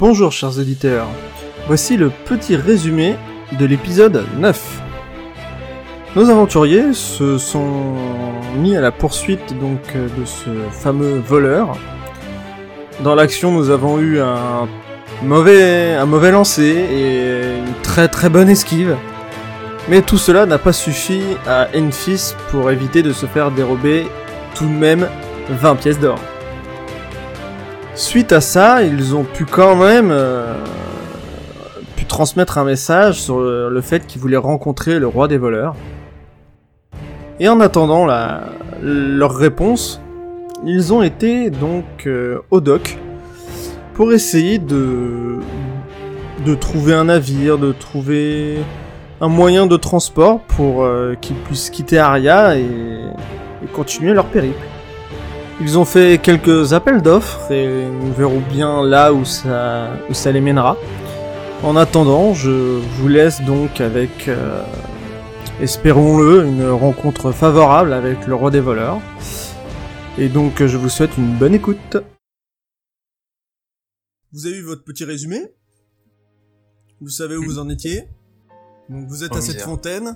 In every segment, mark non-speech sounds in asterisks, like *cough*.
Bonjour chers auditeurs, voici le petit résumé de l'épisode 9. Nos aventuriers se sont mis à la poursuite donc euh, de ce fameux voleur. Dans l'action, nous avons eu un mauvais, un mauvais lancer et une très très bonne esquive. Mais tout cela n'a pas suffi à Enfis pour éviter de se faire dérober tout de même 20 pièces d'or. Suite à ça, ils ont pu quand même euh, transmettre un message sur le, fait qu'ils voulaient rencontrer le roi des voleurs. Et en attendant la, leur réponse, ils ont été donc euh, au dock pour essayer de trouver un navire, de trouver un moyen de transport pour euh, qu'ils puissent quitter Aria et continuer leur périple. Ils ont fait quelques appels d'offres et nous verrons bien là où ça, où ça les mènera. En attendant, je vous laisse donc avec, euh, espérons-le, une rencontre favorable avec le roi des voleurs. Et donc je vous souhaite une bonne écoute. Vous avez eu votre petit résumé? Vous savez où vous en étiez? Donc vous êtes En à cette fontaine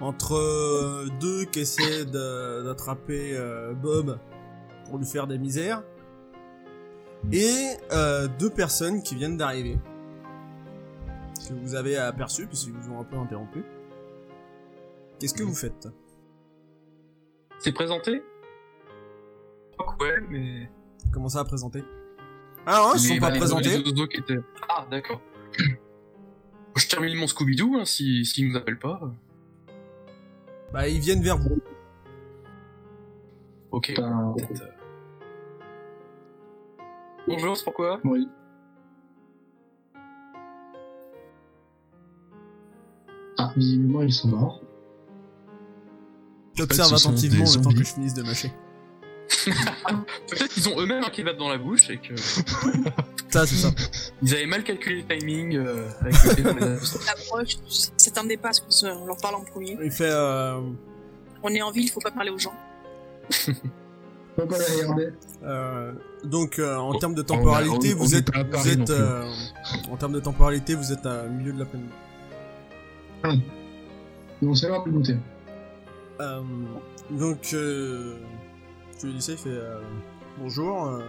entre euh, deux qui essaient d'attraper euh, Bob pour lui faire des misères et euh, deux personnes qui viennent d'arriver que vous avez aperçu puisqu'ils vous ont un peu interrompu. Qu'est-ce que vous faites? C'est présenté? Je crois que ouais, mais. Comment ça à présenter Ah ouais, ils sont pas présentés. étaient- Ah, d'accord. Je termine mon Scooby-Doo, hein, si, s'ils nous appellent pas. Bah ils viennent vers vous. Ok. Euh. Bonjour, c'est pourquoi oui. Ah, visiblement, ils sont morts. J'observe attentivement le temps que je finisse de mâcher. *laughs* Peut-être qu'ils ont eux-mêmes un kebab dans la bouche et que *laughs* Ça c'est ça. ils avaient mal calculé le timing euh, avec le *laughs* l'approche, s'attendait pas à ce qu'on leur parle en premier. Il fait euh, On est en ville, il faut pas parler aux gens. Pas la regarder. euh, donc euh, en termes de temporalité, vous on êtes, vous êtes plus. euh, en termes de temporalité, vous êtes à milieu de l'après-midi. Donc c'est l'heure de goûter. Euh, donc, euh, tu lui dis ça, il fait euh, bonjour. euh,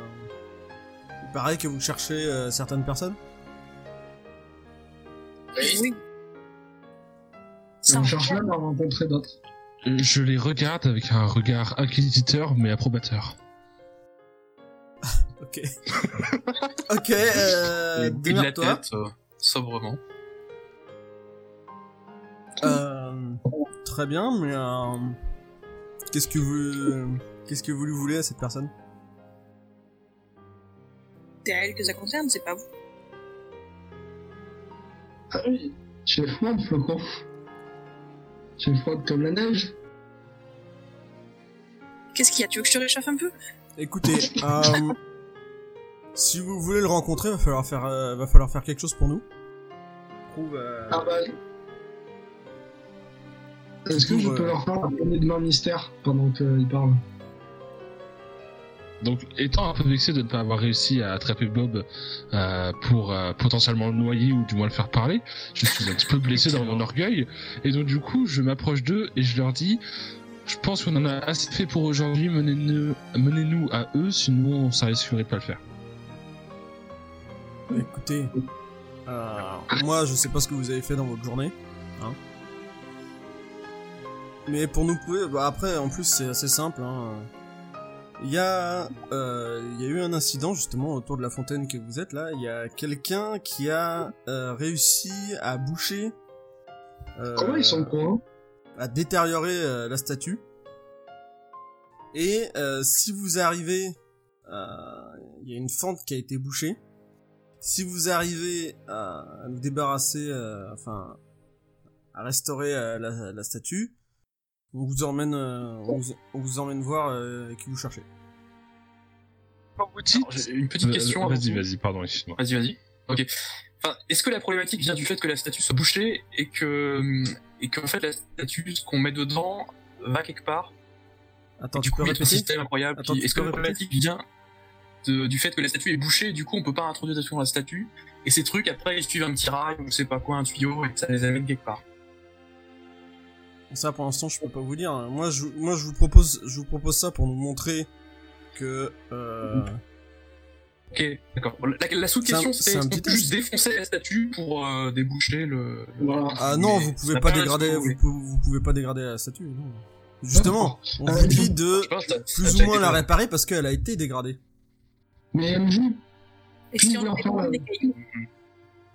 il paraît que vous cherchez euh, certaines personnes. Oui. Et Ça, on on cherche même à rencontrer d'autres. Je les regarde avec un regard inquisiteur mais approbateur. Ok. *laughs* ok. Euh, démerde-toi. tête, euh, sobrement. Euh, très bien, mais euh, qu'est-ce que vous, qu'est-ce que vous lui voulez à cette personne? C'est à elle que ça concerne, c'est pas vous. Ah oui, j'ai froid, flocon. J'ai froid comme la neige. Qu'est-ce qu'il y a? Tu veux que je te réchauffe un peu? Écoutez, euh, si vous voulez le rencontrer, va falloir faire, euh, va falloir faire quelque chose pour nous. Trouve, euh, Ah bah. Est-ce que je peux leur faire un bonnet de main mystère pendant qu'ils parlent? Donc, étant un peu vexé de ne pas avoir réussi à attraper Bob euh, pour euh, potentiellement le noyer ou du moins le faire parler, je suis un petit peu blessé dans mon orgueil. Et donc, du coup, je m'approche d'eux et je leur dis Je pense qu'on en a assez fait pour aujourd'hui, menez-nous menez à eux, sinon ça risquerait de pas le faire. Écoutez, euh, moi je sais pas ce que vous avez fait dans votre journée, hein. Mais pour nous prouver, bah après en plus c'est assez simple, hein. Il y a, euh, il y a eu un incident justement autour de la fontaine que vous êtes là. Il y a quelqu'un qui a euh, réussi à boucher, euh, Comment ils sont cons à détériorer la statue. Et si vous arrivez, il y a une fente qui a été bouchée. Si vous arrivez à, à nous débarrasser, euh, enfin, à restaurer euh, la, la statue, on vous emmène, euh, on, vous, on vous emmène voir euh, qui vous cherchez. Une petite question. Vas-y, vas-y, pardon, excuse-moi. Vas-y, vas-y. Ok. Enfin, est-ce que la problématique vient du fait que la statue soit bouchée et que et qu'en fait la statue, ce qu'on met dedans, va quelque part? Attends, et du tu peux coup, il y a un répéter? système incroyable. Attends, qui- tu Est-ce que peux la problématique vient de- du fait que la statue est bouchée, du coup on peut pas introduire des trucs dans la statue, et ces trucs après ils suivent un petit rail, ou je sais pas quoi, un tuyau, et ça les amène quelque part. Ça, pour l'instant, je peux pas vous dire. hein. Moi, je, moi, je vous propose, je vous propose ça pour nous montrer que. Euh, Ok, d'accord. La, la sous-question C'est juste test. défoncer la statue pour euh, déboucher le... Voilà. Ah non, Mais vous pouvez pas dégrader, vous, pouvez, vous pouvez pas dégrader la statue. non. Justement, on vous dit de plus ou moins la réparer parce qu'elle a été dégradée. Mais MJ, Et si on faisait fondre euh, les cailloux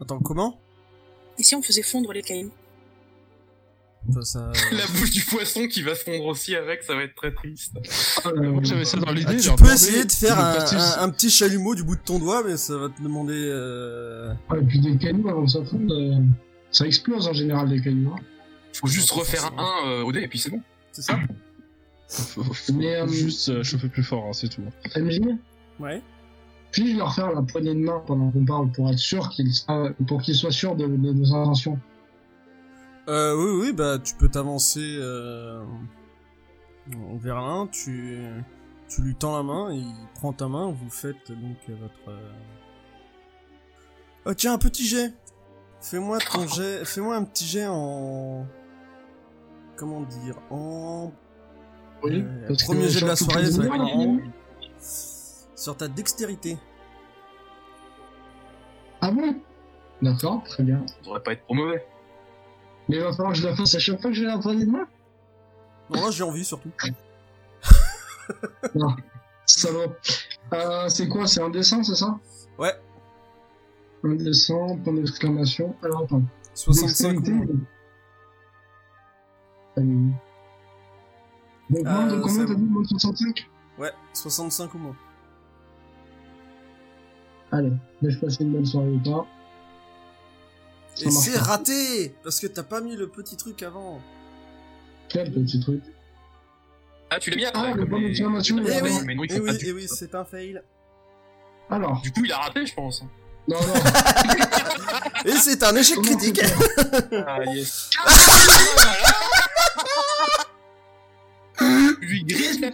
Attends, comment? Et si on faisait fondre les cailloux? Enfin, ça... *laughs* La bouche du poisson qui va se fondre aussi avec, ça va être très triste. euh, Moi, j'avais ça dans Ah, l'idée. tu peux essayer de faire un, astuce. un- un petit chalumeau du bout de ton doigt, mais ça va te demander. Euh... ouais, et puis des cailloux avant que ça fonde, euh, ça explose en général des cailloux. hein. Faut juste refaire un euh, au dé et puis c'est bon. C'est ça? *laughs* Faut- faut Mais, euh, juste euh, chauffer plus fort, hein, c'est tout. MJ, Ouais. Puis-je leur faire la poignée de main pendant qu'on parle pour être sûr qu'ils pour qu'ils soient sûrs de, de nos intentions Euh, oui, oui, bah tu peux t'avancer euh, vers l'un, tu, tu lui tends la main, il prend ta main, vous faites donc votre. euh, Oh tiens, un petit jet. Fais-moi ton jet, fais-moi un petit jet en. Comment dire En. Oui, Euh, parce que premier jet de la soirée, ça va être marrant. Sur ta dextérité. Ah bon? D'accord, très bien. Ça devrait pas être trop mauvais. Mais il va falloir que je la fasse à chaque fois que j'ai la poignée de main? Non, là j'ai envie surtout. Salaud. Euh, c'est quoi? C'est un dessin, c'est ça? Ouais, Un dessin, point d'exclamation. Alors attends. 65 Dextérité, ou moins. Allez, oui. Donc, moins de Euh, combien t'as dit Moins de 65 Ouais, 65 ou moins. Allez, laisse passer une bonne soirée ou pas. Ça Et c'est pas. raté Parce que t'as pas mis le petit truc avant. Quel petit truc? Ah, tu l'as mis après Ah, le les- d'exclamation, Eh oui, mais non, Et font pas oui, du- oui, c'est un fail. Alors, Du coup, il a raté, je pense. non, non. *laughs* Et c'est un échec Comment critique. Ah, yes. *laughs* Lui, grise. *laughs*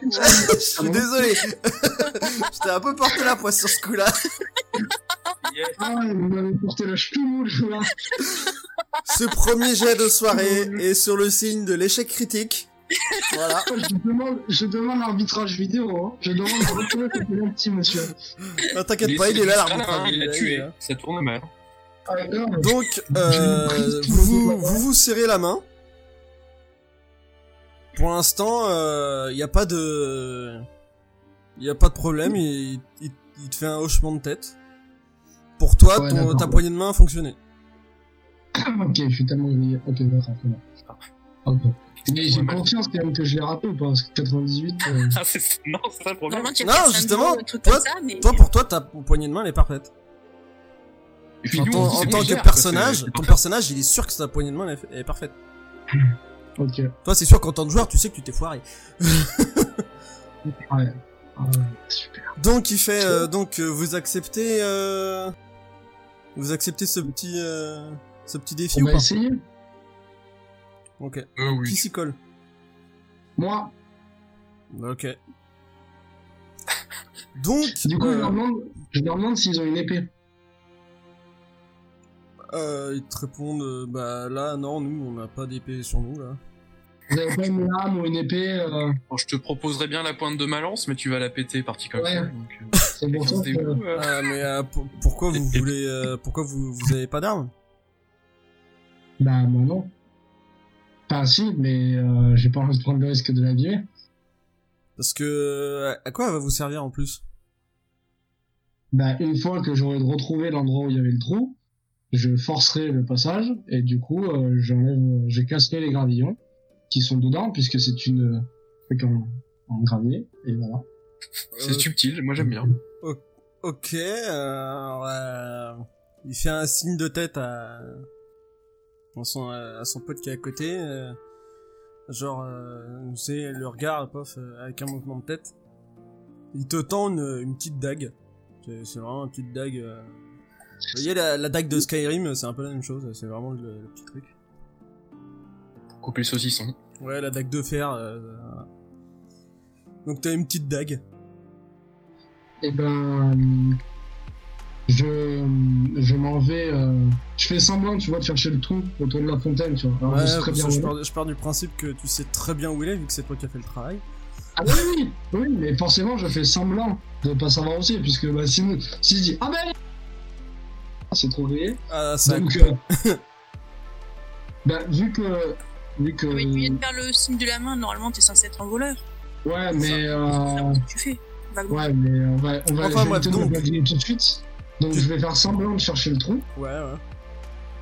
Je suis désolé. *laughs* Je t'ai un peu porté la poisse sur ce coup-là. *laughs* Yes. Ah, vous m'avez porté la ch'toule, là. Ce premier jet de soirée est sur le signe de l'échec critique. Voilà. Je demande, je demande l'arbitrage vidéo, hein. Je demande de retrouver ce penalty, monsieur. Ah, T'inquiète pas, il est là hein, Il l'a tué. là. Ça tourne mal. Ah. Donc, euh, vous vous serrez la main. Pour l'instant, il n'y a pas de... Il a pas de problème, il, il, il te fait un hochement de tête. Pour toi, Ouais, ton, d'accord. ta poignée de main a fonctionné. *coughs* Ok, je suis tellement grillé. Ok, d'accord. Ok. Mais j'ai confiance quand même que je l'ai raté ou pas, parce que 98, euh, *laughs* Ah, c'est non, c'est ça le problème. Normalement, tu Non, as fait justement, toi- comme ça, mais... Toi, pour toi, ta poignée de main, elle est parfaite. Puis En, nous, tant- en que personnage, ton personnage, il est sûr que sa poignée de main elle est, elle est parfaite. Ok. Toi, c'est sûr qu'en tant que joueur, tu sais que tu t'es foiré. Ouais. Ouais, super. Donc, il fait, euh, donc, euh, vous acceptez, euh, vous acceptez ce petit, euh, ce petit défi On ou va pas essayer Ok. Euh, Qui oui. s'y colle? Moi, Ok. *laughs* Donc, du coup, je, euh, leur demande, je leur demande s'ils ont une épée. Euh, ils te répondent, euh, bah là, non, nous, on n'a pas d'épée sur nous là. Vous avez pas une lame ou une épée euh, Bon, je te proposerais bien la pointe de ma lance, mais tu vas la péter partie comme Ouais. ça. Donc, euh, *laughs* C'est goûts, euh. Ah, mais euh, pour- pourquoi vous voulez, euh, pourquoi vous, vous avez pas d'armes? Bah, moi non. Enfin, si, mais euh, j'ai pas envie de prendre le risque de l'abîmer. Parce que, à quoi elle va vous servir en plus? Bah, une fois que j'aurai retrouvé l'endroit où il y avait le trou, je forcerai le passage, et du coup, euh, j'enlève, j'ai cassé les gravillons qui sont dedans, puisque c'est une euh, truc en, en gravier, et voilà. C'est Euh, subtil, moi j'aime bien. Ok, euh, alors, euh, il fait un signe de tête à, à, son, à son pote qui est à côté. euh, genre, euh, savez, le regard, pof, euh, avec un mouvement de tête. Il te tend une, une petite dague. C'est c'est vraiment une petite dague. euh. Vous voyez, la, la dague de Skyrim, c'est un peu la même chose. C'est vraiment le, le petit truc. Couper le saucisson. Ouais, la dague de fer. euh, voilà. Donc t'as une petite dague. et ben, je, je m'en vais. euh, je fais semblant, tu vois, de chercher le trou autour de la fontaine, tu vois. Alors, Ouais, je sais très bien pars, je pars du principe que tu sais très bien où il est, vu que c'est toi qui as fait le travail. Ah oui, oui, oui, mais forcément, je fais semblant de pas savoir aussi, puisque bah, sinon, si je dis ah ben, c'est trop grillé. Ah, ça Donc, euh, *laughs* bah, vu que, vu que, Mais tu viens de faire le signe de la main, normalement t'es censé être un voleur. ouais, mais, euh, ce que tu fais. vaguement. ouais, mais on va, on va, Enfin, je bref, donc. tout de suite. Donc, Tu- je vais faire semblant de chercher le trou. Ouais, ouais.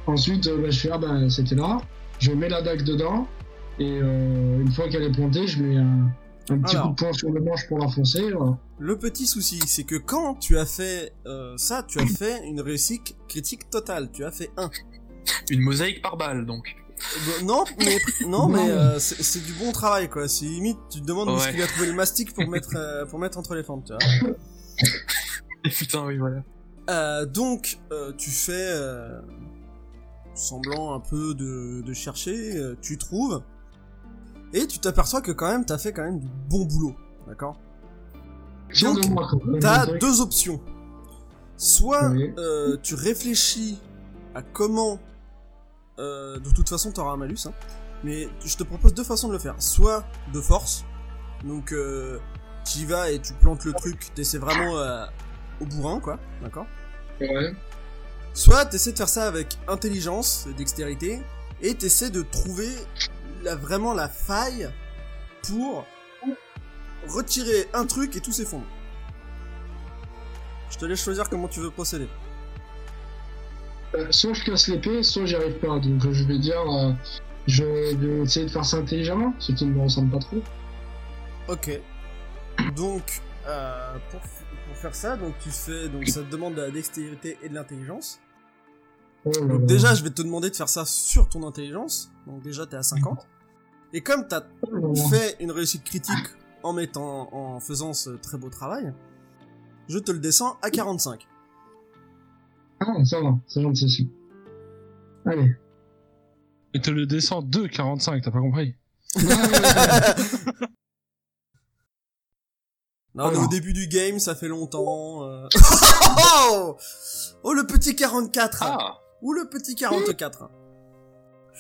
Ensuite, euh, bah, je fais ah bah c'était là. Je mets la dague dedans et euh, une fois qu'elle est plantée, je mets un, un petit Alors. coup de poing sur le manche pour. Voilà. Le petit souci, c'est que quand tu as fait euh, ça, tu as fait une réussite critique totale. Tu as fait 1. Une mosaïque par balle, donc. non, mais, non, mais euh, c'est du bon travail, quoi. C'est limite, tu te demandes où est-ce qu'il a trouvé le mastic pour mettre, euh, pour mettre entre les fentes, tu vois. *laughs* Et putain, oui, voilà. Euh, donc, euh, tu fais euh, semblant un peu de, de chercher, euh, tu trouves, et tu t'aperçois que quand même, t'as fait quand même du bon boulot, d'accord Donc. T'as deux options. Soit euh, tu réfléchis à comment... euh, de toute façon, t'auras un malus, hein, mais je te propose deux façons de le faire. Soit de force, donc euh, tu y vas et tu plantes le truc, t'essaies vraiment euh, au bourrin, quoi, d'accord Ouais. Soit t'essaies de faire ça avec intelligence dextérité, et t'essaies de trouver la, vraiment la faille pour retirer un truc et tout s'effondre. Je te laisse choisir comment tu veux procéder. Euh, soit je casse l'épée, soit j'y arrive pas. Donc euh, je vais dire, euh, je vais essayer de faire ça intelligemment, ce qui ne me ressemble pas trop. Ok. Donc, euh, pour, faire ça, donc tu fais, donc ça te demande de la dextérité et de l'intelligence. Oh déjà, je vais te demander de faire ça sur ton intelligence. Donc déjà, t'es à 50. Et comme t'as Oh fait une réussite critique en mettant, en faisant ce très beau travail, je te le descends à 45. Ah, ça va, c'est gentil aussi. Allez. Et te le descend de 45, t'as pas compris? *laughs* Non, on est au Alors. début du game, ça fait longtemps. euh. *laughs* oh, oh, le petit 44 Ah Ou le petit 44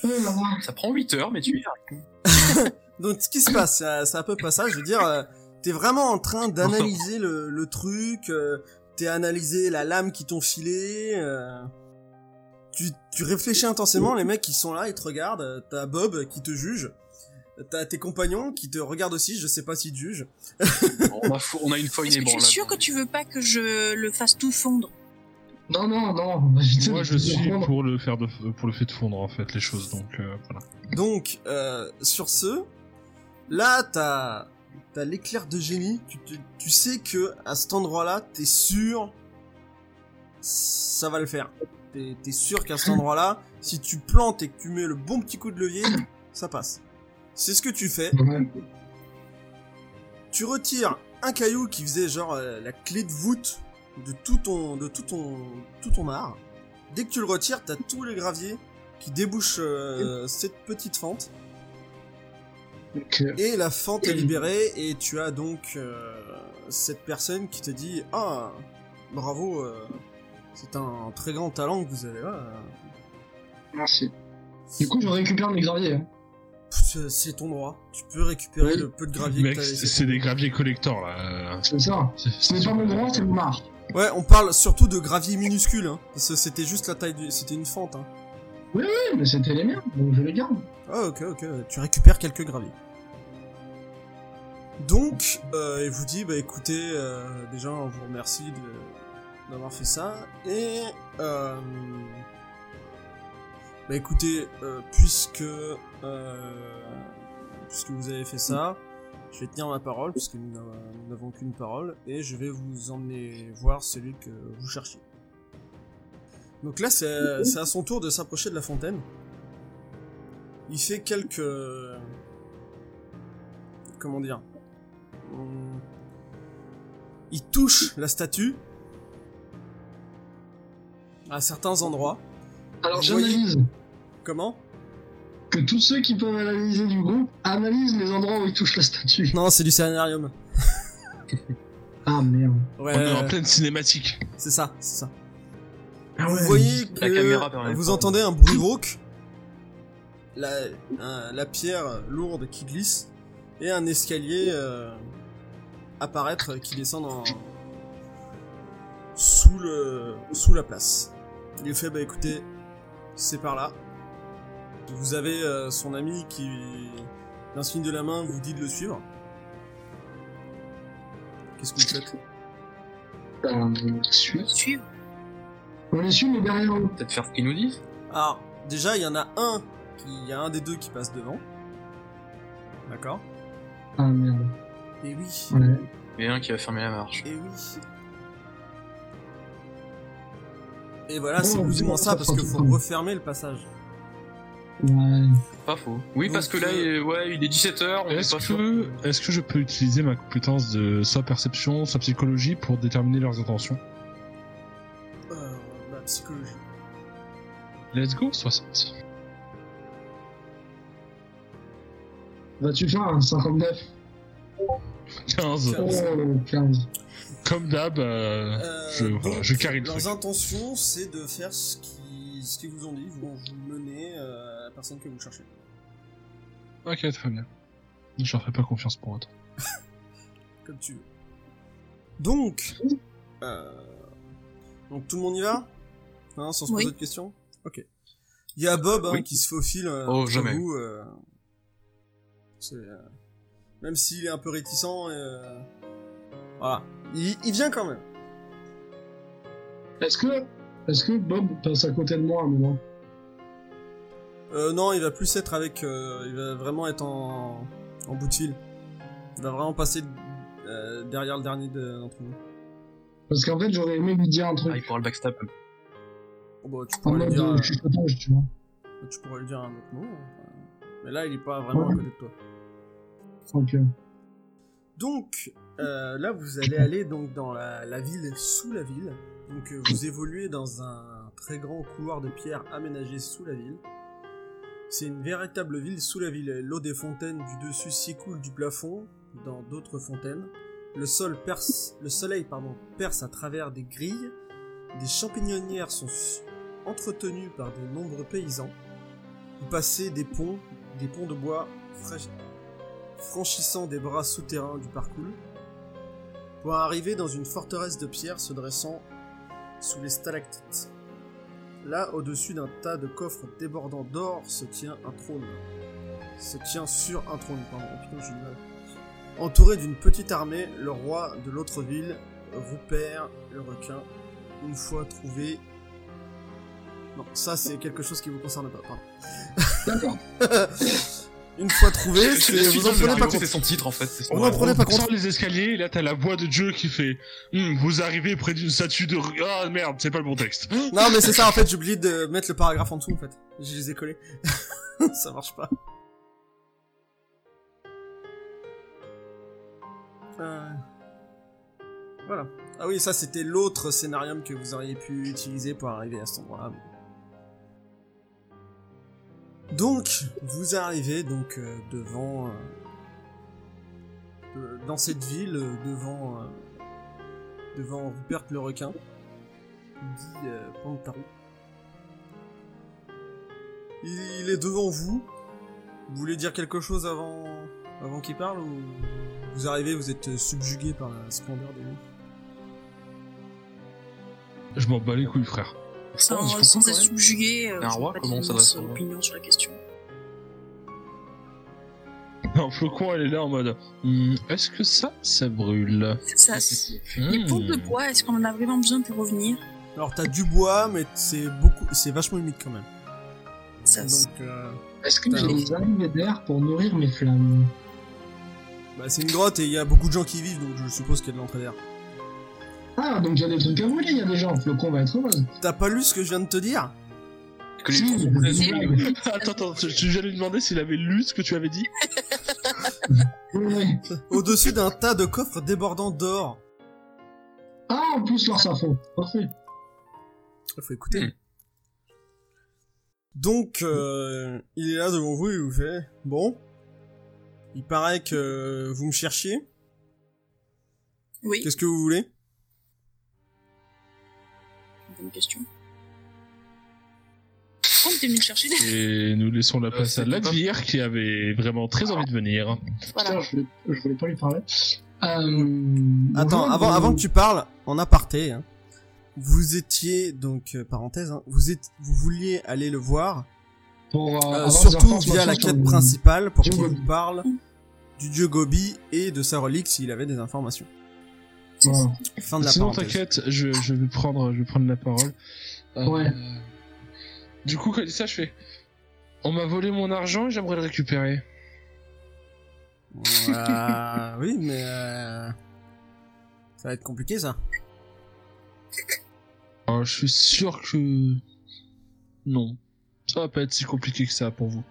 Oh là là. Ça prend 8 heures, mais tu y arrives. *laughs* Donc, ce qui se passe, c'est à peu près ça. Je veux dire, euh, t'es vraiment en train d'analyser le, le truc. euh, t'es analysé la lame qui t'ont filé. euh, tu, tu réfléchis intensément. Les mecs qui sont là, ils te regardent. T'as Bob qui te juge. T'as tes compagnons qui te regardent aussi. Je sais pas s'ils te jugent. On a, on a une tu es ébranlade. sûr que tu veux pas que je le fasse tout fondre Non, non, non. Moi, je suis pour le faire de, pour le fait de fondre en fait les choses, donc euh, voilà. Donc, euh, sur ce, là, t'as t'as l'éclair de génie. Tu, sais que à cet endroit-là, t'es sûr, ça va le faire. T'es sûr qu'à cet endroit-là, si tu plantes et que tu mets le bon petit coup de levier, ça passe. C'est ce que tu fais. Ouais. Tu retires un caillou qui faisait genre euh, la clé de voûte de tout ton de tout ton tout ton art. Dès que tu le retires, t'as tous les graviers qui débouchent euh, cette petite fente. Et la fente est libérée et tu as donc euh, cette personne qui te dit ah bravo euh, c'est un très grand talent que vous avez là. Merci. Du coup, je récupère mes graviers. Hein. C'est- C'est ton droit. Tu peux récupérer Oui. le peu de gravier Mec, que t'as c'est des graviers collectors là. C'est ça. c'est- Ce n'est pas mon droit, c'est mon art. Ouais, on parle surtout de gravier minuscule hein, parce que c'était juste la taille du c'était une fente hein. Oui, mais c'était les miens, donc je les garde. Ah ok ok, tu récupères quelques graviers. Donc, euh, il vous dit, bah écoutez, euh, déjà on vous remercie de- d'avoir fait ça, et euh, bah écoutez, euh, puisque euh, puisque vous avez fait ça, je vais tenir ma parole, puisque nous n'avons- nous n'avons qu'une parole, et je vais vous emmener voir celui que vous cherchiez. Donc là, c'est à son tour de s'approcher de la fontaine. Il fait quelques... Comment dire Il touche la statue à certains endroits. Alors j'analyse Comment? Que tous ceux qui peuvent analyser du groupe analysent les endroits où ils touchent la statue. Non, c'est du scénarium. *laughs* Ah merde. Ouais, On est en pleine cinématique. c'est ça, c'est ça. Ah Vous ouais. voyez que La caméra vous pas. entendez un bruit rauque, la, un- la pierre lourde qui glisse et un escalier euh, apparaître qui descend dans sous le sous la place. Il fait bah écoutez, c'est par là. Vous avez euh, son ami qui d'un signe de la main vous dit de le suivre. Qu'est-ce que vous faites? Ben. Suivre. On les suit, mais derrière eux. Peut-être faire ce qu'ils nous disent. Alors, déjà, il y en a un qui, il y a un des deux qui passe devant. D'accord? Ah merde. Et oui. Ouais. Et un qui va fermer la marche. Et oui. Et voilà, c'est Oh, plus ou moins ça, parce qu'il faut refermer le passage. Ouais. Pas faux. Oui, Donc, parce que là, euh, il- ouais, il est 17h, on est Est-ce que, est-ce que je peux utiliser ma compétence de soit perception, soit psychologie pour déterminer leurs intentions? Euh, la psychologie. Let's go, 60. Vas-tu faire un 59 15. Oh, 15. Comme d'hab, euh, Euh, je, voilà, je carry le Leurs intentions, c'est de faire ce qu'ils ce qu'ils vous ont dit. Ils vont vous mener euh, à la personne que vous cherchez. Ok, très bien. Je leur fais pas confiance pour autant. *laughs* Comme tu veux. Donc, euh, donc tout le monde y va? Hein, Sans se Oui. poser de questions? Ok. Il y a Bob hein, Oui. qui se faufile euh, Oh, jamais. vous. euh, euh, même s'il est un peu réticent, euh, voilà. Il, il vient quand même. Est-ce que, est-ce que Bob passe à côté de moi à un moment Euh, non, il va plus être avec... euh, il va vraiment être en, en bout de fil. Il va vraiment passer euh, derrière le dernier de- d'entre nous. Parce qu'en fait, j'aurais aimé lui dire un Ah, il truc. pourra le backstab. Oh, bah, tu En mode dire... euh, euh, chuchotage, tu vois. tu pourrais lui dire un autre mot. enfin, Mais là, il est pas vraiment à côté de toi. Ok. Donc, euh, là, vous allez aller donc dans la, la ville sous la ville. Donc, euh, vous évoluez dans un très grand couloir de pierre aménagé sous la ville. C'est une véritable ville sous la ville. L'eau des fontaines du dessus s'écoule du plafond dans d'autres fontaines. Le sol perce, le soleil perce à travers des grilles. Des champignonnières sont entretenues par de nombreux paysans. Vous passez des ponts, des ponts de bois franchissant des bras souterrains du parcours, pour arriver dans une forteresse de pierre se dressant sous les stalactites. Là, au-dessus d'un tas de coffres débordant d'or, se tient un trône. Se tient sur un trône, pardon, oh putain, j'ai du mal. Entouré d'une petite armée, le roi de l'autre ville, Rupert le requin, une fois trouvé... Non, ça c'est quelque chose qui vous concerne pas, pardon. D'accord. *laughs* une fois trouvé, c'est- vous en prenez pas c'est compte. son titre en fait. c'est son- On en prenait pas On compte. les escaliers, et là t'as la voix de Dieu qui fait Hum, Vous arrivez près d'une statue de... Ah merde, c'est pas le bon texte. Non, mais c'est ça, en fait, j'ai oublié de mettre le paragraphe en dessous, en fait. Je les ai collés. *laughs* ça marche pas. Euh, Voilà. Ah oui, ça, c'était l'autre scénarium que vous auriez pu utiliser pour arriver à cet endroit-là. Donc, vous arrivez donc euh, devant... euh, euh, dans cette ville, euh, devant... devant Rupert le requin dit Pantarou. Il, est devant vous. Vous voulez dire quelque chose avant, avant qu'il parle ou vous arrivez, vous êtes subjugué par la splendeur des nuits Je m'en bats les couilles, frère. Sans, être subjugué, euh, Un roi, comment on d'immense s'adresse au roi opinion sur la question. Non, Flocon, elle est là en mode Hum, Est-ce que ça, ça brûle Ça, c'est- Les pompes de bois, est-ce qu'on en a vraiment besoin pour revenir Alors t'as du bois, mais c'est beaucoup, c'est vachement humide quand même. Ça, c'est- Donc euh, Est-ce que j'ai des arrivées d'air pour nourrir mes flammes? Bah, c'est une grotte et il y a beaucoup de gens qui y vivent, donc je suppose qu'il y a de l'entrée d'air. Ah, donc il y a des trucs à brûler, il y a des gens. Flocon va être heureuse. T'as pas lu ce que je viens de te dire Que les Si, les- *laughs* Attends, attends, je, je viens lui demander s'il avait lu ce que tu avais dit. *laughs* Au-dessus d'un tas de coffres débordant d'or. Ah, en plus, leur ça fond. Parfait. Il faut écouter. Hmm. Donc, euh, il est là devant vous et il vous fait Bon, il paraît que vous me cherchiez. Oui, Qu'est-ce que vous voulez? Bonne question. Des... Et nous laissons la Euh, place à c'était pas- Ladvir qui avait vraiment très envie de venir. Voilà. Putain, je voulais, je voulais pas lui parler. Euh, Attends, bonjour, avant, euh, avant que tu parles, en aparté, hein, vous étiez, donc, euh, parenthèse, hein, vous, êtes, vous vouliez aller le voir, pour, euh, euh, surtout via la quête le- principale pour qu'il vous parle du dieu Gobi et de sa relique s'il avait des informations. Voilà. Fin de la Sinon, t'inquiète, je, je vais prendre, je vais prendre la parole. Euh, Ouais. Du coup, quand il dit ça, je fais. On m'a volé mon argent et j'aimerais le récupérer. Euh, *laughs* oui, mais euh, ça va être compliqué ça. Alors, je suis sûr que. Non. Ça va pas être si compliqué que ça pour vous.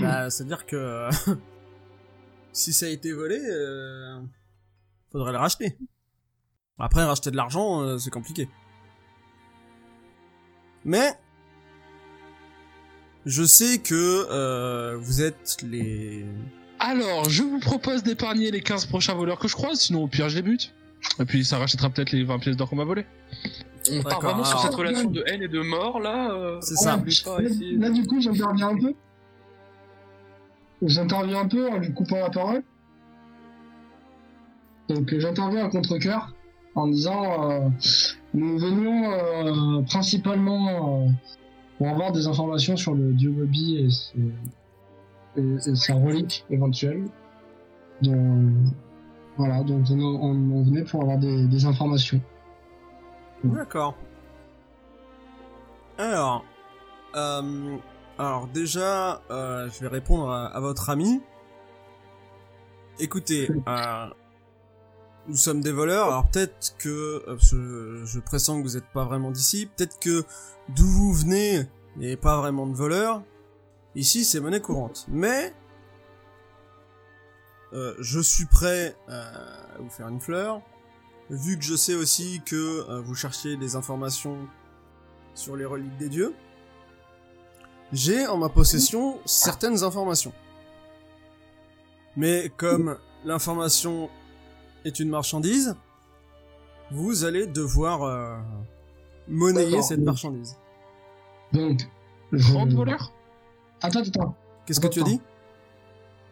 bah, c'est-à-dire que *laughs* si ça a été volé, euh, faudrait le racheter. Après, racheter de l'argent, euh, c'est compliqué. Mais je sais que euh, vous êtes les Alors, je vous propose d'épargner les 15 prochains voleurs que je croise, sinon au pire je les bute. Et puis ça rachètera peut-être les 20 pièces d'or qu'on m'a volé. On part vraiment sur cette relation de haine et de mort là. euh, C'est ça. Là, là, du coup, j'interviens un peu. J'interviens un peu en lui coupant la parole. Donc, j'interviens à contre-cœur en disant euh, nous venions euh, principalement euh, pour avoir des informations sur le dieu Bobby et, sa relique éventuelle. Donc, voilà, donc on, venait pour avoir des, des informations. D'accord. Alors, alors déjà, euh, je vais répondre à, à votre ami. Écoutez, *laughs* euh, nous sommes des voleurs, alors peut-être que, euh, je, je pressens que vous n'êtes pas vraiment d'ici, peut-être que d'où vous venez, il n'y a pas vraiment de voleurs. Ici, c'est monnaie courante. Mais, euh, je suis prêt à vous faire une fleur vu que je sais aussi que vous cherchiez des informations sur les reliques des dieux, j'ai en ma possession certaines informations. Mais comme l'information est une marchandise, vous allez devoir euh, monnayer cette marchandise. Donc, je... 30 voleurs? Attends, attends. Qu'est-ce que tu as dit?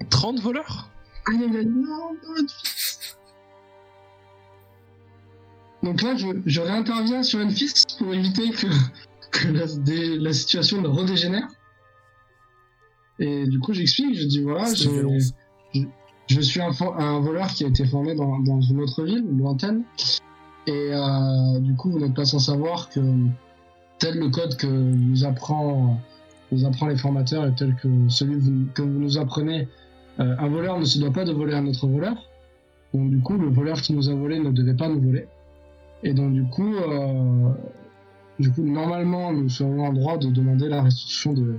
30 voleurs? Aïe, aïe, aïe, non, non, Donc là, je, je réinterviens sur Enfis pour éviter que, que *coughs* la, dé- la situation ne redégénère. Et du coup, j'explique, je dis voilà, je, je suis un, un voleur qui a été formé dans, dans une autre ville, lointaine. Et euh, du coup, vous n'êtes pas sans savoir que tel le code que nous apprend, nous apprend les formateurs et tel que celui que vous- que vous nous apprenez, euh, un voleur ne se doit pas de voler un autre voleur. Donc du coup, le voleur qui nous a volé ne devait pas nous voler. Et donc du coup, euh, du coup, normalement, nous serions en droit de demander la restitution de,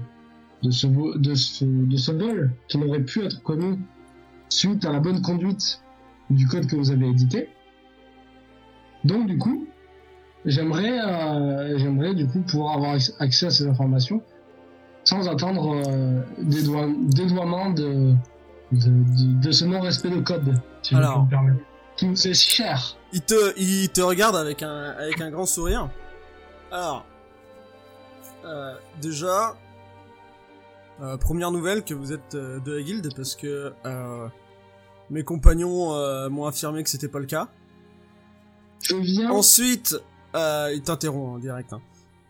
de, ce, de, ce, de ce vol qui n'aurait pu être commis suite à la bonne conduite du code que vous avez édité. Donc du coup, j'aimerais, euh, j'aimerais du coup pouvoir avoir ac- accès à ces informations sans attendre euh, dédoi- dédoiement de, de, de, de ce non-respect de code, si Alors. je peux me permettre. Qui nous est cher. Il te, il te regarde avec un, avec un grand sourire. Alors, euh, déjà, euh, première nouvelle que vous êtes euh, de la guilde parce que euh, mes compagnons m'ont affirmé que c'était pas le cas. Je viens. Ensuite, euh, il t'interrompt en direct. hein.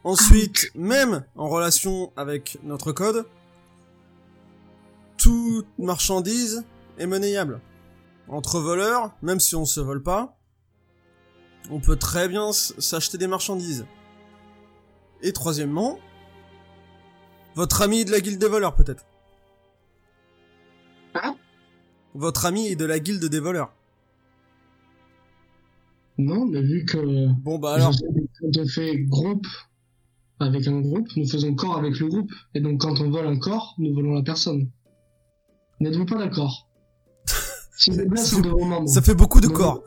Ensuite, même en relation avec notre code, toute marchandise est monnayable. Entre voleurs, même si on se vole pas, on peut très bien s'acheter des marchandises. Et troisièmement, votre ami est de la guilde des voleurs peut-être. Hein? Votre ami est de la guilde des voleurs. Non, mais vu que Bon bah alors, quand on fait groupe avec un groupe, nous faisons corps avec le groupe. Et donc quand on vole un corps, nous volons la personne. N'êtes-vous pas d'accord? *laughs* Si membres. ça fait beaucoup de corps.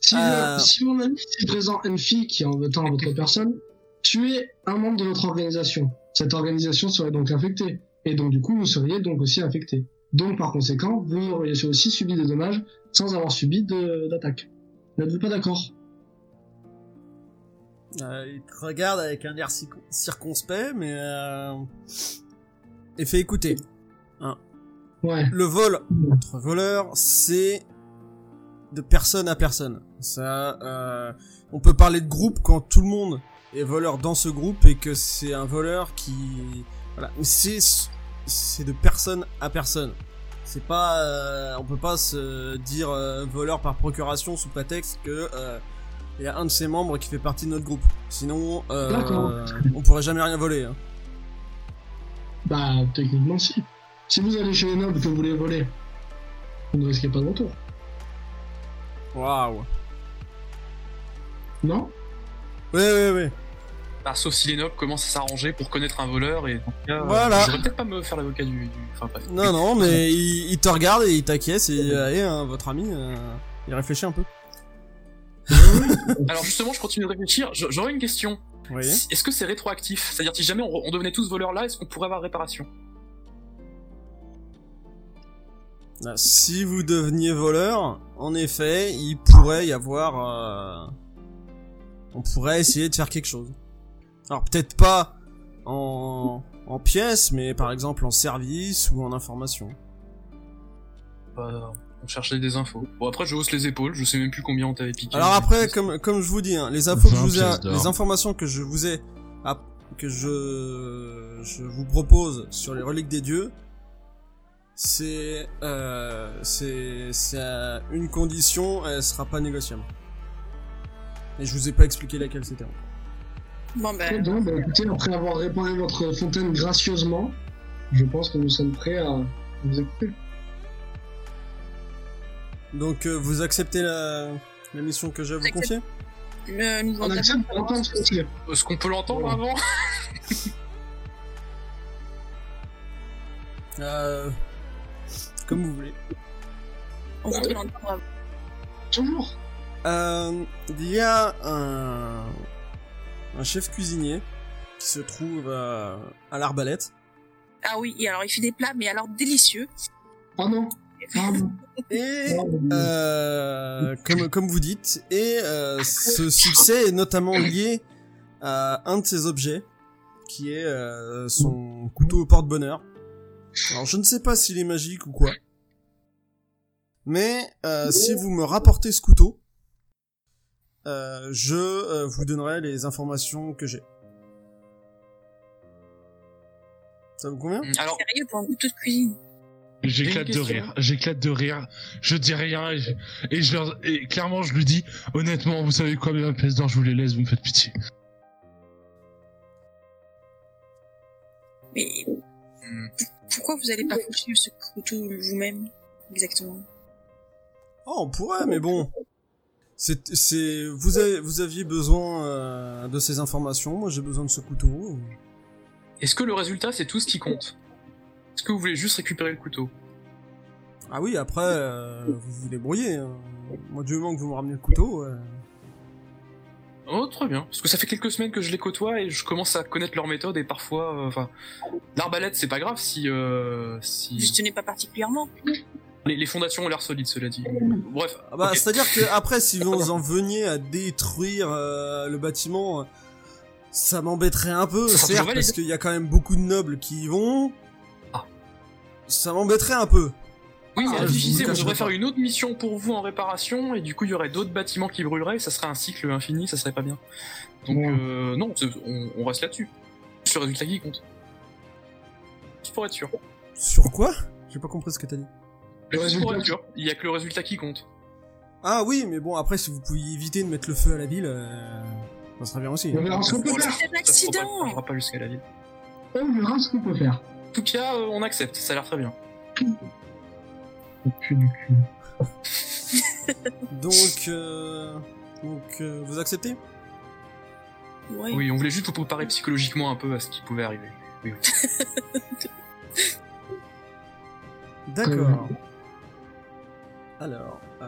Si, Euh. si mon ami présent, une fille qui en veut tant à votre *laughs* personne, tuez un membre de notre organisation. Cette organisation serait donc infectée. Et donc, du coup, vous seriez donc aussi infecté. Donc, par conséquent, vous auriez aussi subi des dommages sans avoir subi d'attaque. N'êtes-vous pas d'accord? Euh, il te regarde avec un air circon- circonspect, mais euh... et fait écouter. Ouais. Le vol entre voleurs, c'est de personne à personne. Ça, euh, on peut parler de groupe quand tout le monde est voleur dans ce groupe et que c'est un voleur qui, voilà, c'est c'est de personne à personne. C'est pas, euh, on peut pas se dire euh, voleur par procuration sous prétexte que euh, il y a un de ses membres qui fait partie de notre groupe. Sinon, euh, on pourrait jamais rien voler. Hein. Bah, techniquement, si. Si vous allez chez les nobles que vous les voler, vous ne risquez pas de retour. Waouh. Non? Ouais, ouais, ouais. Bah, sauf si les nobles commencent à s'arranger pour connaître un voleur et euh, Voilà. je devrais peut-être pas me faire l'avocat du, du... Enfin, bref. Non, non, mais il, il te regarde et il t'acquiesce et allez, hein, votre ami, euh, il réfléchit un peu. Alors justement, je continue de réfléchir. Je- J'aurais une question. Oui. Est-ce que c'est rétroactif? C'est-à-dire si jamais on, on devenait tous voleurs là, est-ce qu'on pourrait avoir réparation? Si vous deveniez voleur, en effet, il pourrait y avoir... euh, On pourrait essayer de faire quelque chose. Alors peut-être pas en... en pièces, mais par exemple en service ou en information. Bah, On cherchait des infos. Bon après, je hausse les épaules. Je sais même plus combien on t'avait piqué. Alors après, comme, comme je vous dis, hein, les infos que je 20 vous ai, les informations que je vous ai, ah, que je, je vous propose sur les reliques des dieux, c'est, euh, c'est, c'est à une condition, elle sera pas négociable. Et je vous ai pas expliqué laquelle c'était. Bon, ben, bien, bah écoutez, après avoir réparé votre fontaine gracieusement, je pense que nous sommes prêts à vous écouter. Donc euh, vous acceptez la, la mission que j'ai à vous J'accepte. confier? Le, nous On accepte pour entendre ce que c'est. Est-ce qu'on peut l'entendre avant? *laughs* Euh, Comme vous voulez. On voudrait l'entendre avant. Toujours. Euh, il y a un, un chef cuisinier qui se trouve à, à l'arbalète. Ah oui, et alors il fait des plats, mais alors délicieux. Ah non. Et euh, comme comme vous dites, et euh, ce succès est notamment lié à un de ses objets, qui est euh, son couteau au porte-bonheur. Alors je ne sais pas s'il est magique ou quoi, mais euh, si vous me rapportez ce couteau, euh, je euh, vous donnerai les informations que j'ai. Ça vous convient? Alors, Sérieux pour un couteau de cuisine. J'éclate de rire, j'éclate de rire, je dis rien et, je- et je leur, et clairement je lui dis honnêtement vous savez quoi mes 20 pièces d'or je vous les laisse vous me faites pitié. Mais hmm, pourquoi vous allez pas faucher ce couteau vous-même Exactement? Oh, on pourrait, mais bon. C'est, c'est, vous avez, vous aviez besoin euh, de ces informations. Moi, j'ai besoin de ce couteau. est-ce que le résultat c'est tout ce qui compte? Est-ce que vous voulez juste récupérer le couteau? Ah oui, après, euh, vous vous débrouillez. hein. Moi, du moment que vous me ramenez le couteau. euh, Oh, très bien. Parce que ça fait quelques semaines que je les côtoie et je commence à connaître leurs méthodes et parfois, euh, enfin, l'arbalète c'est pas grave si, euh, si Je tenais pas particulièrement. Les, les fondations ont l'air solides, cela dit. Bref. Ah bah, c'est-à-dire que après, si vous en veniez à détruire euh, le bâtiment, euh, ça m'embêterait un peu, certes, parce qu'il y a quand même beaucoup de nobles qui y vont. Ah. Ça m'embêterait un peu. Oui, mais Ah, je on devrait faire une autre mission pour vous en réparation, et du coup il y aurait d'autres bâtiments qui brûleraient, ça serait un cycle infini, ça serait pas bien. Donc Ouais. euh, non, on, on reste là-dessus. C'est le résultat qui compte. Juste pour être sûr. Sur quoi? J'ai pas compris ce que t'as dit. Le Juste pour résultat être sûr, il y a que le résultat qui compte. Ah oui, mais bon, après, si vous pouviez éviter de mettre le feu à la ville, euh, ça serait bien aussi. On verra ce qu'on peut faire. Un pas jusqu'à la ville. On verra ce qu'on peut faire. En tout cas, euh, on accepte, ça a l'air très bien. Au cul du cul. *laughs* Donc, euh, donc euh, vous acceptez? Ouais. Oui, on voulait juste vous préparer psychologiquement un peu à ce qui pouvait arriver. Oui, oui. D'accord. Alors, euh,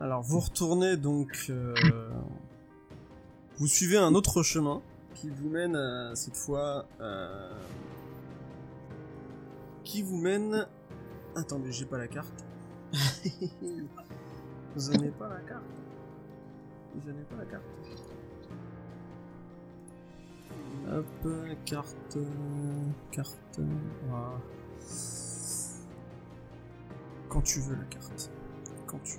alors vous retournez donc, euh, vous suivez un autre chemin qui vous mène à, cette fois euh, qui vous mène. Attendez, j'ai pas la carte. *laughs* vous n'avez pas la carte. Je n'ai pas la carte. Hop, carte. Carte. Quand tu veux la carte. Quand tu veux.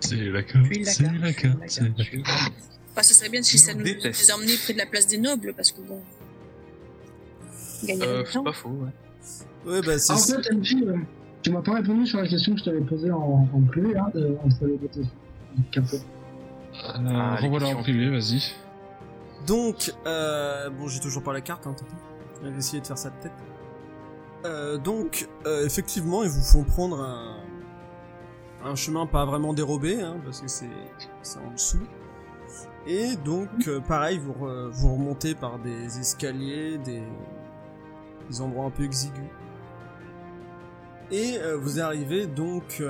C'est la carte. C'est la carte. la c'est la carte. Bah, ça serait bien si ça nous les emmenait près de la place des nobles, parce que bon. Gagner Euh, du c'est temps. pas faux, ouais. Ouais, bah c'est. En fait, euh, tu m'as pas répondu sur la question que je t'avais posée en, en privé, hein, de, entre les. Euh, Ah, les revoilà en privé, vas-y. Donc, euh, bon, j'ai toujours pas la carte, hein, tant pis. Je vais essayer de faire ça de tête. Euh, donc, euh, effectivement, ils vous font prendre un, un chemin pas vraiment dérobé, hein, parce que c'est en dessous. Et donc, euh, pareil, vous, re- vous remontez par des escaliers, des, endroits un peu exigus. Et vous arrivez donc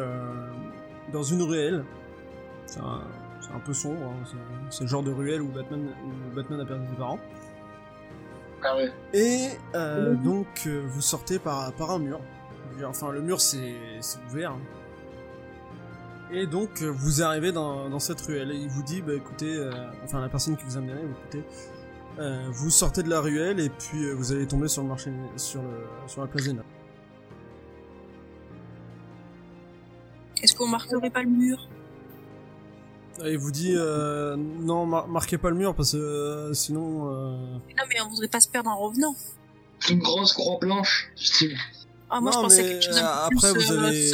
dans une ruelle. C'est un, peu sombre, hein, c'est- le genre de ruelle où Batman a perdu ses parents. Ah ouais. Et euh, donc euh, vous sortez par, par un mur. Enfin le mur c'est ouvert. hein. Et donc euh, vous arrivez dans, dans cette ruelle et il vous dit bah écoutez, euh, enfin la personne qui vous a amené, vous écoutez, euh, vous sortez de la ruelle et puis euh, vous allez tomber sur le marché sur le sur la place des. Est-ce qu'on marquerait pas le mur? Et il vous dit euh, non mar- marquez pas le mur parce que euh, sinon euh, Non, mais on voudrait pas se perdre en revenant. Une grosse croix blanche, style. Ah, moi, Non, je pensais mais, quelque chose un euh, peu après, plus vous euh, avez-.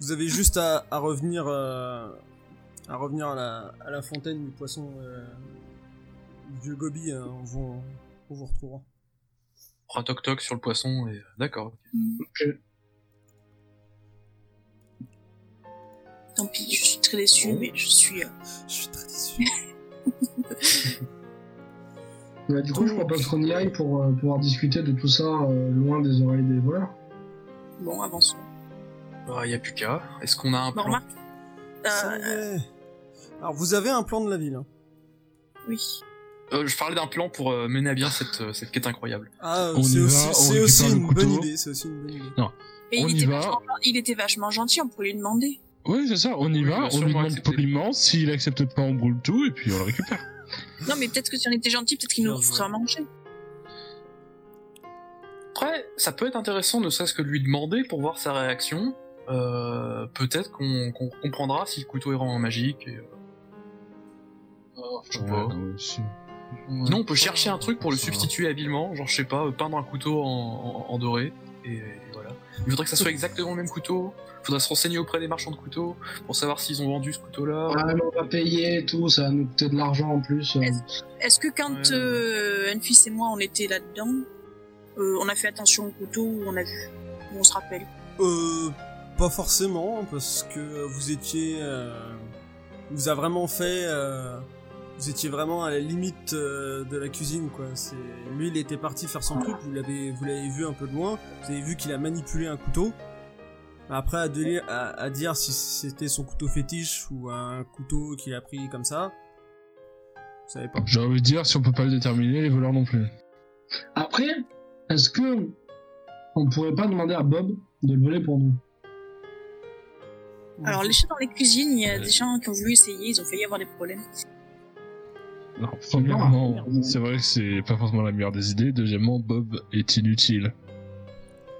Vous avez juste à, à revenir euh, à revenir à la, à la fontaine du poisson euh, du vieux Gobi, on, vous, on vous retrouvera. On fera toc toc sur le poisson et. D'accord. ok. Tant pis, je suis très déçu, mais je suis. euh, Je suis très déçu. *laughs* Bah, du coup, je propose qu'on y aille pour euh, pouvoir discuter de tout ça euh, loin des oreilles des voleurs. Bon, avançons. Il y a plus qu'à. Est-ce qu'on a un Bon, plan Euh, est. Alors vous avez un plan de la ville. hein. oui. Euh, Je parlais d'un plan pour euh, mener à bien cette, euh, cette quête incroyable. Ah, c'est aussi, une bonne idée. C'est aussi une bonne idée. Mais On il y était, va. vachement, il était vachement gentil, on pourrait lui demander. Oui, c'est ça, on y Oui, va, on lui demande accepter. poliment, s'il accepte pas, on brûle tout, et puis on le récupère. Non, mais peut-être que si on était gentil, peut-être qu'il nous ferait à manger. Après, ça peut être intéressant, ne serait-ce que de lui demander pour voir sa réaction. Euh, Peut-être qu'on qu'on comprendra si le couteau est vraiment magique. Et, je sais pas. Ouais. Sinon, on peut chercher un truc pour le substituer habilement, genre je sais pas, peindre un couteau en, en- en doré, et. Il faudrait que ça soit exactement le même couteau. Faudrait se renseigner auprès des marchands de couteaux pour savoir s'ils ont vendu ce couteau-là. Ouais, on va payer et tout, ça va nous coûter de l'argent en plus. euh. Est-ce que quand Ouais. euh, Enfis et moi on était là-dedans, euh, on a fait attention au couteau ou on a vu Ou on se rappelle? Euh, pas forcément, parce que vous étiez, euh, vous a vraiment fait, euh, vous étiez vraiment à la limite euh, de la cuisine, quoi. C'est, lui, il était parti faire son truc. Vous l'avez, vous l'avez vu un peu de loin. Vous avez vu qu'il a manipulé un couteau. Après, à, délire- à, à dire si c'était son couteau fétiche ou un couteau qu'il a pris comme ça, vous savez pas. J'ai envie de dire, si on peut pas le déterminer, les voleurs non plus. Après, est-ce que on pourrait pas demander à Bob de le voler pour nous? Alors les chats dans les cuisines, il y a des gens qui ont voulu essayer, ils ont failli avoir des problèmes. Non, premièrement, Ah. c'est vrai que c'est pas forcément la meilleure des idées. Deuxièmement, Bob est inutile.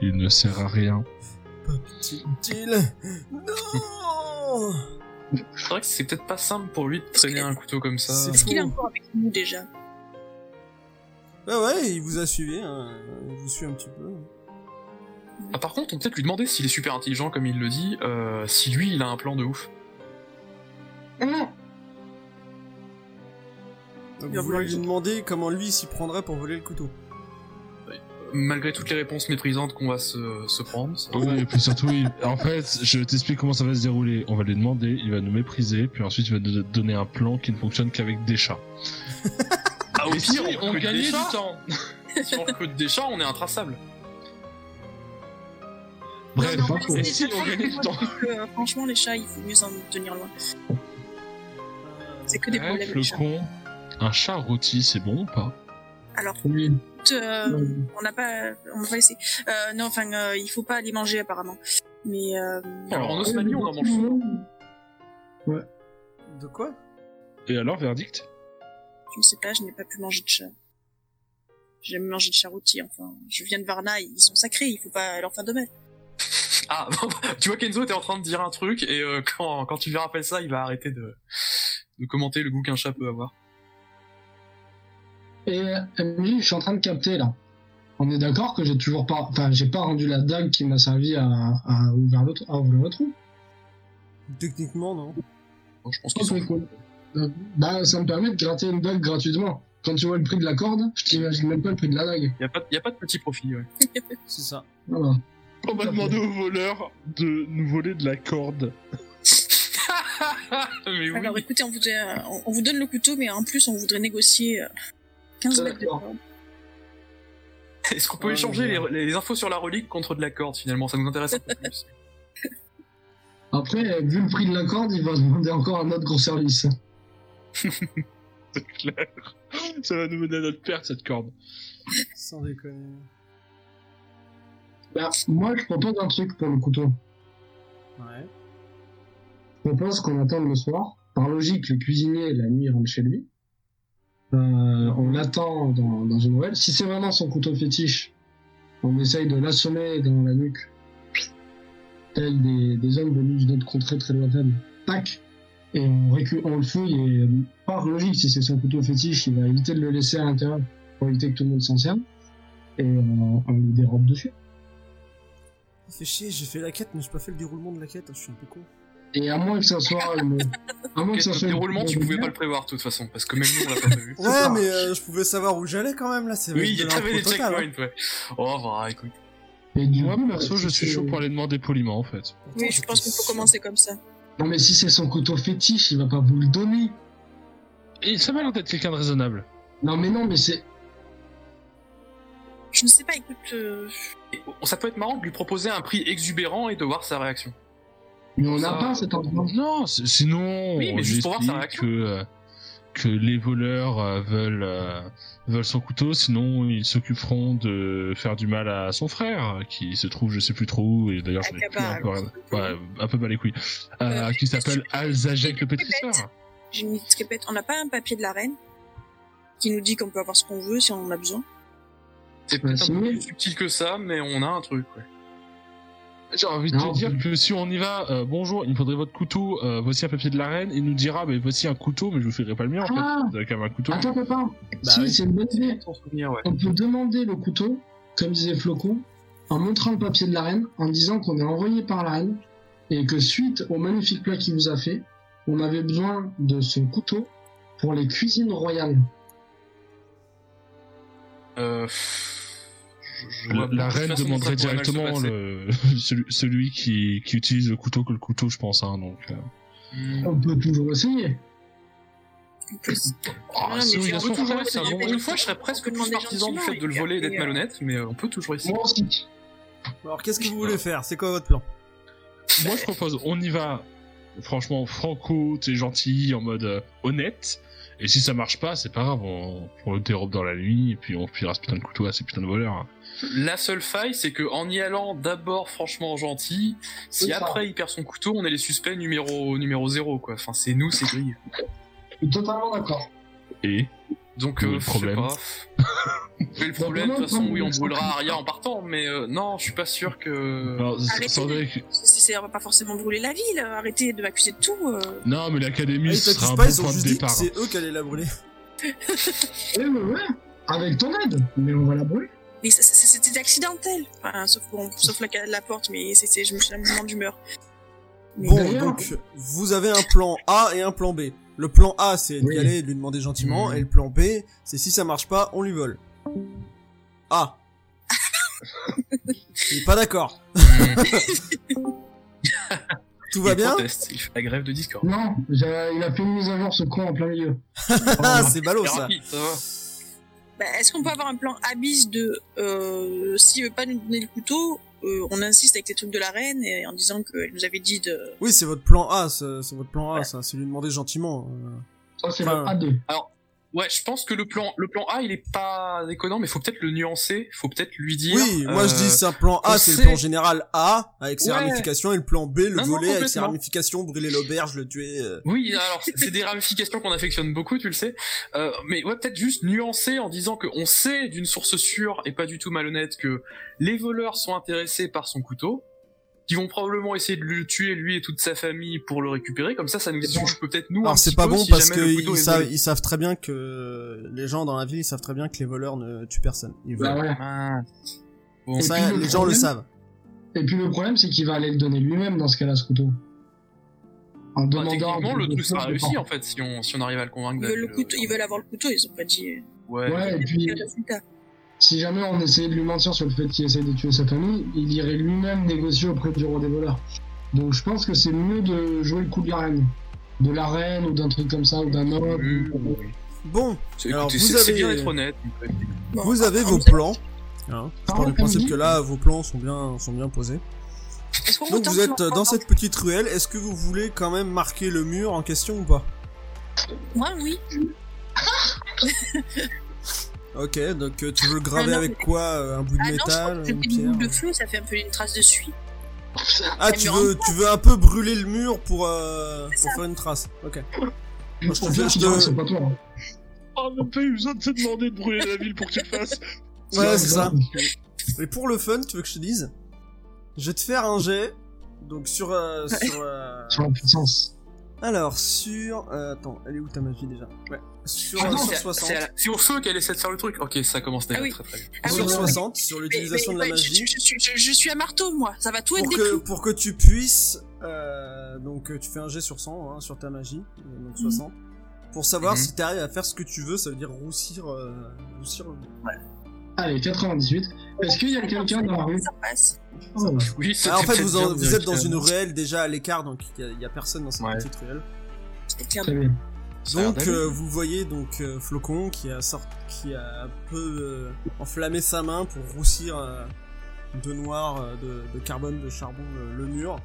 Il ne sert à rien. Utile. Non. C'est vrai que c'est peut-être pas simple pour lui de traîner un couteau comme ça. C'est Est-ce qu'il est encore avec nous déjà Bah ouais, il vous a suivi. Hein. Il vous suit un petit peu. Ah, par contre, on peut peut-être lui demander s'il est super intelligent comme il le dit, euh, si lui il a un plan de ouf. Va vous vouloir lui demandez comment lui s'y prendrait pour voler le couteau. Malgré toutes les réponses méprisantes qu'on va se, se prendre. ça- Oui, et puis surtout, il- en fait, je t'explique comment ça va se dérouler. On va lui demander, il va nous mépriser, puis ensuite il va nous donner un plan qui ne fonctionne qu'avec des chats. Ah, au Et si pire, on recrute gagnait du temps *laughs* si on recrute des chats, on est intraçable. Bref, Non, non, et si on gagnait du temps Euh, Franchement, les chats, il faut mieux s'en tenir loin. C'est que des Bref, problèmes, le les chats. con, un chat rôti, c'est bon ou pas? Alors, Oui. euh, on n'a pas, on va pas laisser. Euh, non, enfin, euh, il faut pas les manger apparemment. Mais euh, Alors en Osmanie, on en mange souvent. De quoi? Et alors, verdict? Je ne sais pas, je n'ai pas pu manger de chat. J'ai jamais mangé de chat rôti, enfin. Je viens de Varna, ils sont sacrés, il faut pas leur faire de mal. *laughs* Ah, *laughs* tu vois Kenzo, t'es en train de dire un truc et euh, quand, quand tu lui rappelles ça, il va arrêter de, de commenter le goût qu'un chat peut avoir. Et Emily, je suis en train de capter là. On est d'accord que j'ai toujours pas, enfin, j'ai pas rendu la dague qui m'a servi à, à ouvrir le, trou- à ouvrir le trou. Techniquement, non. Bon, je pense Ok, sont cool. Euh, Bah, ça me permet de gratter une dague gratuitement. Quand tu vois le prix de la corde, je t'imagine même pas le prix de la dague. Y a pas, y a pas de petit profit, ouais. *laughs* C'est ça. Voilà. On va demander aux voleurs de nous voler de la corde. *laughs* Mais oui. Alors écoutez, on, voudrait, on, on vous donne le couteau, mais en plus, on voudrait négocier euh, 15 mètres de D'accord. corde. *laughs* Est-ce qu'on peut Oh, échanger les infos sur la relique contre de la corde finalement? Ça nous intéresse un peu plus. *laughs* Après, vu le prix de la corde, il va demander encore un autre gros service. *laughs* C'est clair. Ça va nous mener à notre perte, cette corde. Sans déconner. Bah, moi, je propose un truc pour le couteau. Ouais. Je propose qu'on attende le soir. Par logique, le cuisinier, la nuit, rentre chez lui. Euh, on l'attend dans, une ruelle. Si c'est vraiment son couteau fétiche, on essaye de l'assommer dans la nuque. Tel des, hommes venus d'une autre contrée très lointaine. Tac Et on, on le fouille et euh, par logique, si c'est son couteau fétiche, il va éviter de le laisser à l'intérieur pour éviter que tout le monde s'en serve. Et euh, on lui dérobe dessus. Fait chier, j'ai fait la quête, mais j'ai pas fait le déroulement de la quête, je suis un peu con. Et à moins que ça soit une... *laughs* À moins que ça le soit une- déroulement, tu pouvais pas le prévoir de toute façon, parce que même nous on l'a pas prévu. Ouais, mais euh, je pouvais savoir où j'allais quand même, là, c'est Oui, il y avait des hein. checkpoints, ouais. Oh, bah écoute. Et du Moi, perso, si je suis chaud pour aller demander poliment, en fait. Pourtant, Oui, je pense qu'on peut sûr. commencer comme ça. Non mais si c'est son couteau fétiche, il va pas vous le donner. Et ça m'a l'air d'être quelqu'un de raisonnable. Non mais non mais c'est... Je ne sais pas, écoute, euh, ça peut être marrant de lui proposer un prix exubérant et de voir sa réaction. Mais on n'a Ça- pas cet endroit. Non, sinon, Oui, mais on juste lui pour voir sa explique réaction. que, euh, que les voleurs euh, veulent, euh, veulent son couteau, sinon ils s'occuperont de faire du mal à son frère, qui se trouve je sais plus trop où, et d'ailleurs je n'ai plus un peu, alors, ouais, un peu bas les couilles, euh, Euh, qui s'appelle Alzajek le pétrisseur. j'ai une petite répète. On n'a pas un papier de la reine qui nous dit qu'on peut avoir ce qu'on veut si on en a besoin. C'est Ouais, peut-être un c'est peu mieux. plus subtil que ça, mais on a un truc, ouais. J'ai envie de Non, te dire que si on y va, euh, bonjour, il me faudrait votre couteau, euh, voici un papier de la reine, il nous dira, mais voici un couteau, mais je vous ferai pas le mien en Ah. fait, vous avez quand même un couteau. Attends attends. Bah si oui. c'est une bonne idée. Sans souvenir, ouais. On peut demander le couteau, comme disait Flocon, en montrant le papier de la reine, en disant qu'on est envoyé par la reine, et que suite au magnifique plat qu'il vous a fait, on avait besoin de son couteau pour les cuisines royales. Euh, je- je La, reine demanderait directement le, *laughs* celui, celui qui, qui utilise le couteau que le couteau, je pense. Hein, donc, euh. Hmm. On peut toujours essayer. Ah, toujours essayer. une fois, je serais presque plus partisan du fait de le voler et d'être malhonnête, mais euh, on peut toujours essayer. Moi aussi. Alors, qu'est-ce que vous voulez faire? C'est quoi votre plan? Moi, je propose, on y va, franchement, franco, t'es gentil, en mode euh, honnête. Et si ça marche pas, c'est pas grave, on, on le dérobe dans la nuit, et puis on filera ce putain de couteau à ces putains de voleurs. La seule faille, c'est que en y allant d'abord franchement gentil, si après il perd son couteau, on est les suspects numéro numéro zéro quoi. Enfin c'est nous, c'est grillé. Totalement d'accord. Et? Donc euh, le sais problème pas. *laughs* Mais le problème, de non, toute façon, non, oui, on brûlera Aria en partant, mais euh, non, je suis pas sûr que. vrai que- c'est, c'est- on va pas forcément brûler la ville. Arrêtez de m'accuser de tout. euh. Non, mais l'académie Ah, ils sera un pas, bon ils ont point de départ. c'est eux qui allaient la brûler. *laughs* Ouais, ouais, ouais. Avec ton aide. Mais on va la brûler. Mais c'était accidentel. Enfin, sauf, bon, sauf la, la porte, mais c'est, c'est, je me suis un mouvement d'humeur. Bon, donc, vous avez un plan A et un plan B. Le plan A, c'est d'y Oui. aller et de lui demander gentiment, Mhm. et le plan B, c'est si ça marche pas, on lui vole. Ah *laughs* Il est pas d'accord. Tout va Il bien proteste, il fait la grève de Discord. Non, il a fait une mise à jour ce con en plein milieu. *laughs* Ah, c'est ballot ça. va. Bah, est-ce qu'on peut avoir un plan abyss de euh, s'il veut pas nous donner le couteau, euh, on insiste avec les trucs de la reine et en disant qu'elle nous avait dit de. Oui, c'est votre plan A, c'est votre plan A, ça. C'est lui demander gentiment. euh. Ça, c'est Enfin, le A2. Ouais, je pense que le plan, le plan A, il est pas déconnant, mais faut peut-être le nuancer. Faut peut-être lui dire. Oui, moi je euh, dis c'est un plan A, c'est le plan général A, avec ses Ouais. ramifications, et le plan B, le Non, non, volet avec ses ramifications, brûler l'auberge, le tuer. euh. Oui, alors c'est c'est des ramifications qu'on affectionne beaucoup, tu le sais. Euh, mais ouais, peut-être juste nuancer en disant qu'on sait d'une source sûre et pas du tout malhonnête que les voleurs sont intéressés par son couteau, qui vont probablement essayer de le tuer lui et toute sa famille pour le récupérer. Comme ça, ça nous change peut-être nous un Alors c'est pas peu bon si parce couteau ils savent, volé. ils savent très bien que les gens dans la ville, ils savent très bien que les voleurs ne tuent personne. Ils Bah ouais. Ah. Bon. Et Ça, puis, le les gens le savent. Et puis le problème, c'est qu'il va aller le donner lui-même dans ce cas-là, ce couteau. En Bah, demandant. techniquement, le truc sera réussi en fait si on, si on arrive à le convaincre. Ils veulent, le couteau, ils veulent avoir le couteau, ils ont pas dit. Ouais. Ouais, et puis si jamais on essayait de lui mentir sur le fait qu'il essaye de tuer sa famille, il irait lui-même négocier auprès du roi des voleurs. Donc je pense que c'est mieux de jouer le coup de la reine. De la reine ou d'un truc comme ça, ou d'un homme. Oui, oui, oui. Bon, Alors, vous avez- bien d'être honnête. Vous avez on vos plans. Hein, je pars du principe que là, vos plans sont bien, sont bien posés. Donc vous êtes dans cette petite ruelle. Est-ce que vous voulez quand même marquer le mur en question ou pas? Moi, oui. *laughs* Ok, donc euh, tu veux le graver Ah non, avec mais- quoi euh, Un bout de Ah non, je crois métal, que une boule de feu, ça fait un peu une trace de suie. Ah, un tu veux, tu veux un peu brûler le mur pour, euh, pour faire une trace. Ok. Je je te fais- je c'est pas toi. hein. Oh, même pas eu besoin de te demander de brûler la ville pour que tu le fasses. Ouais, c'est ça. Et pour le fun, tu veux que je te dise Je vais te faire un jet. Donc sur... euh, sur euh, Sur la puissance. Alors, sur... euh, attends, elle est où ta magie déjà? Ouais. Sur, Ah non, sur c'est- 60. c'est à la- feu qu'elle essaie de faire le truc. Ok, ça commence déjà Ah oui. très très bien. Ah sur oui, oui, 60, sur l'utilisation de la magie. Je, je- je- je suis un marteau, moi. Ça va tout être Pour que, pour que tu puisses... euh, donc tu fais un jet sur 100, hein, sur ta magie. euh, Donc 60. Pour savoir Mhm. si t'arrives à faire ce que tu veux, ça veut dire roussir... euh, roussir le- Allez, 98. Est-ce qu'il y a quelqu'un dans la rue Ça passe. Oh, *laughs* Oui, Ah, en fait, vous, en- êtes dans une ruelle déjà à l'écart, donc il y, a- personne dans cette Ouais. petite ruelle. Très bien. Donc euh, vous voyez donc euh, Flocon qui a sort... qui a un peu euh, enflammé sa main pour roussir euh, de noir, euh, de, de carbone, de charbon le, le mur.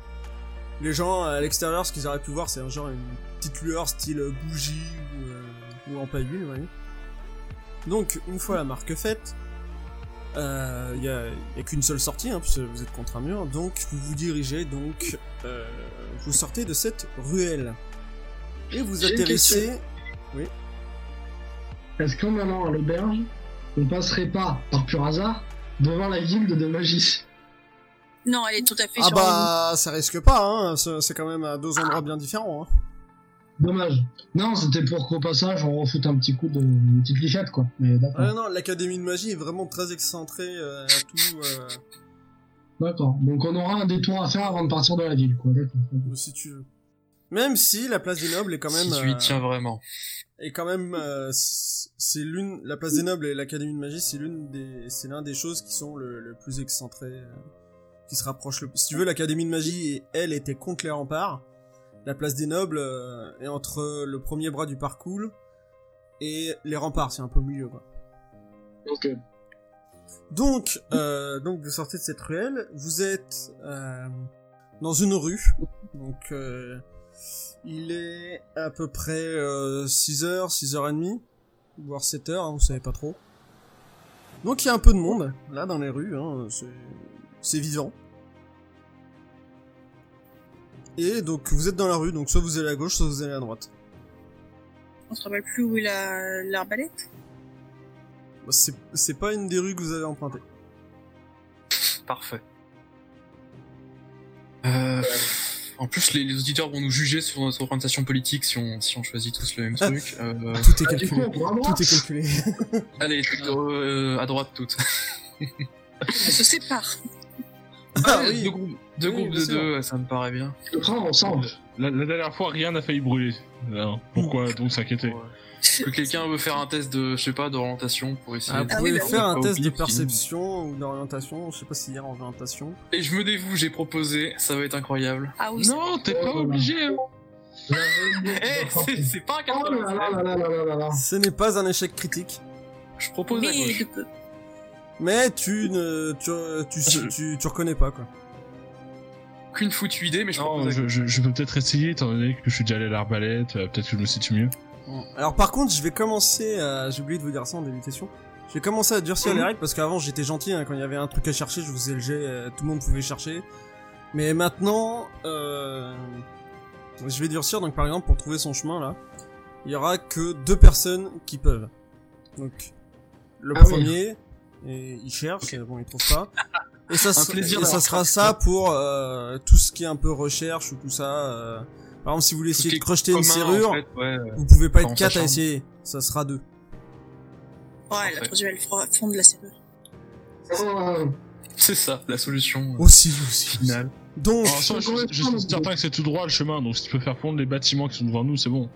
Les gens à l'extérieur, ce qu'ils auraient pu voir, c'est un genre une petite lueur style bougie ou, euh, ou en vous voyez. Donc une fois la marque faite, euh, il y a, y a qu'une seule sortie, hein, puisque vous êtes contre un mur. Donc vous vous dirigez donc, euh, vous sortez de cette ruelle et vous atterrissez. Est-ce qu'en allant à l'auberge, on passerait pas, par pur hasard, devant la guilde de magie Non, elle est tout à fait Ah sur bah ça risque pas, hein. c'est c'est quand même à deux endroits bien différents. Hein. Dommage. Non, c'était pour qu'au passage, on refoute un petit coup de une petite lichette, quoi. Mais d'accord. Non, l'académie de magie est vraiment très excentrée euh, à tout. Euh, D'accord. Donc on aura un détour à faire avant de partir de la ville, quoi. D'accord. si tu veux. Même si la place des nobles est quand même, Si tu y euh, tiens vraiment. est quand même, euh, c'est l'une, la place des nobles et l'académie de magie, c'est l'une des, c'est l'un des choses qui sont le, le plus excentrées, euh, qui se rapproche le. Si tu veux, l'académie de magie, elle était contre les remparts. La place des nobles euh, est entre le premier bras du parcours et les remparts, c'est un peu au milieu quoi. Ok. Donc, euh, donc vous sortez de cette ruelle, vous êtes euh, dans une rue, donc euh, il est à peu près euh, 6h, 6h30, voire 7h, hein, vous savez pas trop. Donc il y a un peu de monde, là, dans les rues, hein, c'est vivant. Et donc vous êtes dans la rue, donc soit vous allez à gauche, soit vous allez à droite. On se rappelle plus où est la- l'arbalète? Bah, C'est c'est pas une des rues que vous avez empruntées. Parfait. Euh, en plus, les, les auditeurs vont nous juger sur notre orientation politique si on, si on choisit tous le même Ah. truc. Euh, Tout est Ah, du calculé. Tout est calculé. allez, euh, à droite toutes. On se sépare. Ah oui. Deux groupes, deux, Oui, groupes bien de sûr. deux, ça me paraît bien. Le prendre ensemble. La, la dernière fois, rien n'a failli brûler. Alors, pourquoi donc s'inquiéter Ouais. Que quelqu'un veut faire un test de, je sais pas, d'orientation pour essayer. Ah, de- vous pouvez oui, faire un test de perception ou d'orientation, je sais pas s'il y a en orientation. Et je me dévoue, j'ai proposé, ça va être incroyable. Ah oui, c'est- Non, t'es pas Oh, obligé. hein. *laughs* Eh, c'est- pas un Oh là là 80. là là là là là là. Ce n'est pas un échec critique, Je propose à mais gauche. peu. Mais tu ne tu, tu, tu, tu reconnais pas quoi. Aucune foutue idée, mais je Non, propose je, gauche. je, je peux peut-être essayer, étant donné que je suis déjà allé à l'arbalète, euh, peut-être que je me situe mieux. Alors par contre, je vais commencer à... J'ai oublié de vous dire ça en début de session. Je vais commencer à durcir les règles parce qu'avant j'étais gentil, hein, quand il y avait un truc à chercher, je vous faisais le jet, euh, tout le monde pouvait chercher. Mais maintenant, euh... je vais durcir, donc par exemple pour trouver son chemin là, il y aura que deux personnes qui peuvent. Donc le Ah oui. Et il cherche, bon il trouve pas. Et ça, *laughs* plaisir et ça sera ça pour euh, tout ce qui est un peu recherche ou tout ça. euh. Par exemple, si vous voulez Tout essayer de crocheter une serrure, en fait, ouais. vous pouvez pas être 4 à essayer, ça sera deux. Ouais, la troisième, elle fera fondre la serrure. Oh, C'est ça, la solution euh, Aussi, aussi. finale. Donc, Alors, ça, je, je suis certain que c'est tout droit le chemin, donc si tu peux faire fondre les bâtiments qui sont devant nous, c'est bon.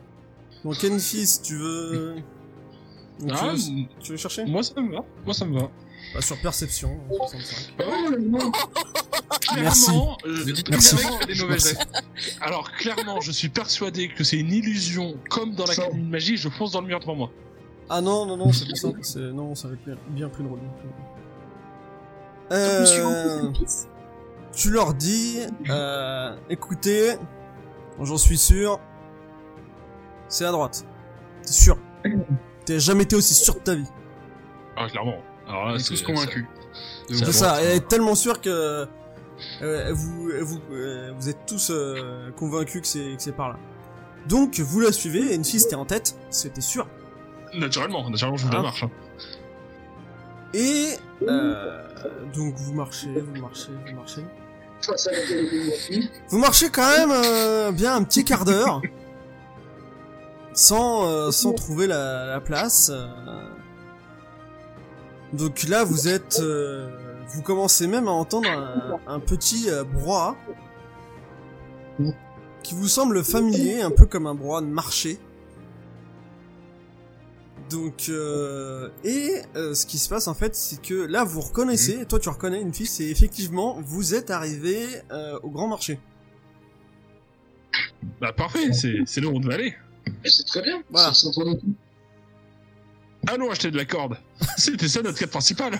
donc Enfis, tu veux... Donc, tu, Ah, veux tu veux chercher? moi ça me va. Moi ça me va. Bah, Sur perception, 65. Merci. Clairement, euh, dites Merci. des mauvais Merci. gestes. Alors clairement, je suis persuadé que c'est une illusion, comme dans Ça. l'Académie de magie, je fonce dans le mur devant moi. Ah non, non, non, c'est simple, c'est... Non, ça va être bien, bien plus drôle. Donc, monsieur Euh... Fils. Tu leur dis, euh, écoutez, j'en suis sûr, c'est à droite. T'es sûr. T'as jamais été aussi sûr de ta vie. Ah clairement. Alors On là, est tous convaincus. C'est ça, elle est tellement sûre que euh, vous, vous, euh, vous êtes tous euh, convaincus que c'est, que c'est par là. Donc, vous la suivez, Enfis, t'es en tête, c'était sûr. Naturellement, naturellement, je vous la Ah. marche. hein. Et, euh, donc vous marchez, vous marchez, vous marchez. face à la télévision. Vous marchez quand même euh, bien un petit quart d'heure *laughs* sans euh, sans trouver la, la place. euh. Donc là, vous êtes, euh, vous commencez même à entendre un, un petit euh, brouhaha qui vous semble familier, un peu comme un brouhaha de marché. Donc euh, et euh, ce qui se passe en fait, c'est que là vous reconnaissez, toi tu reconnais une fille, c'est effectivement vous êtes arrivé euh, au grand marché. Bah parfait, c'est c'est là où on devait aller. C'est très bien. Voilà. C'est de tout. Allons acheter de la corde. *laughs* C'était ça notre quête principale.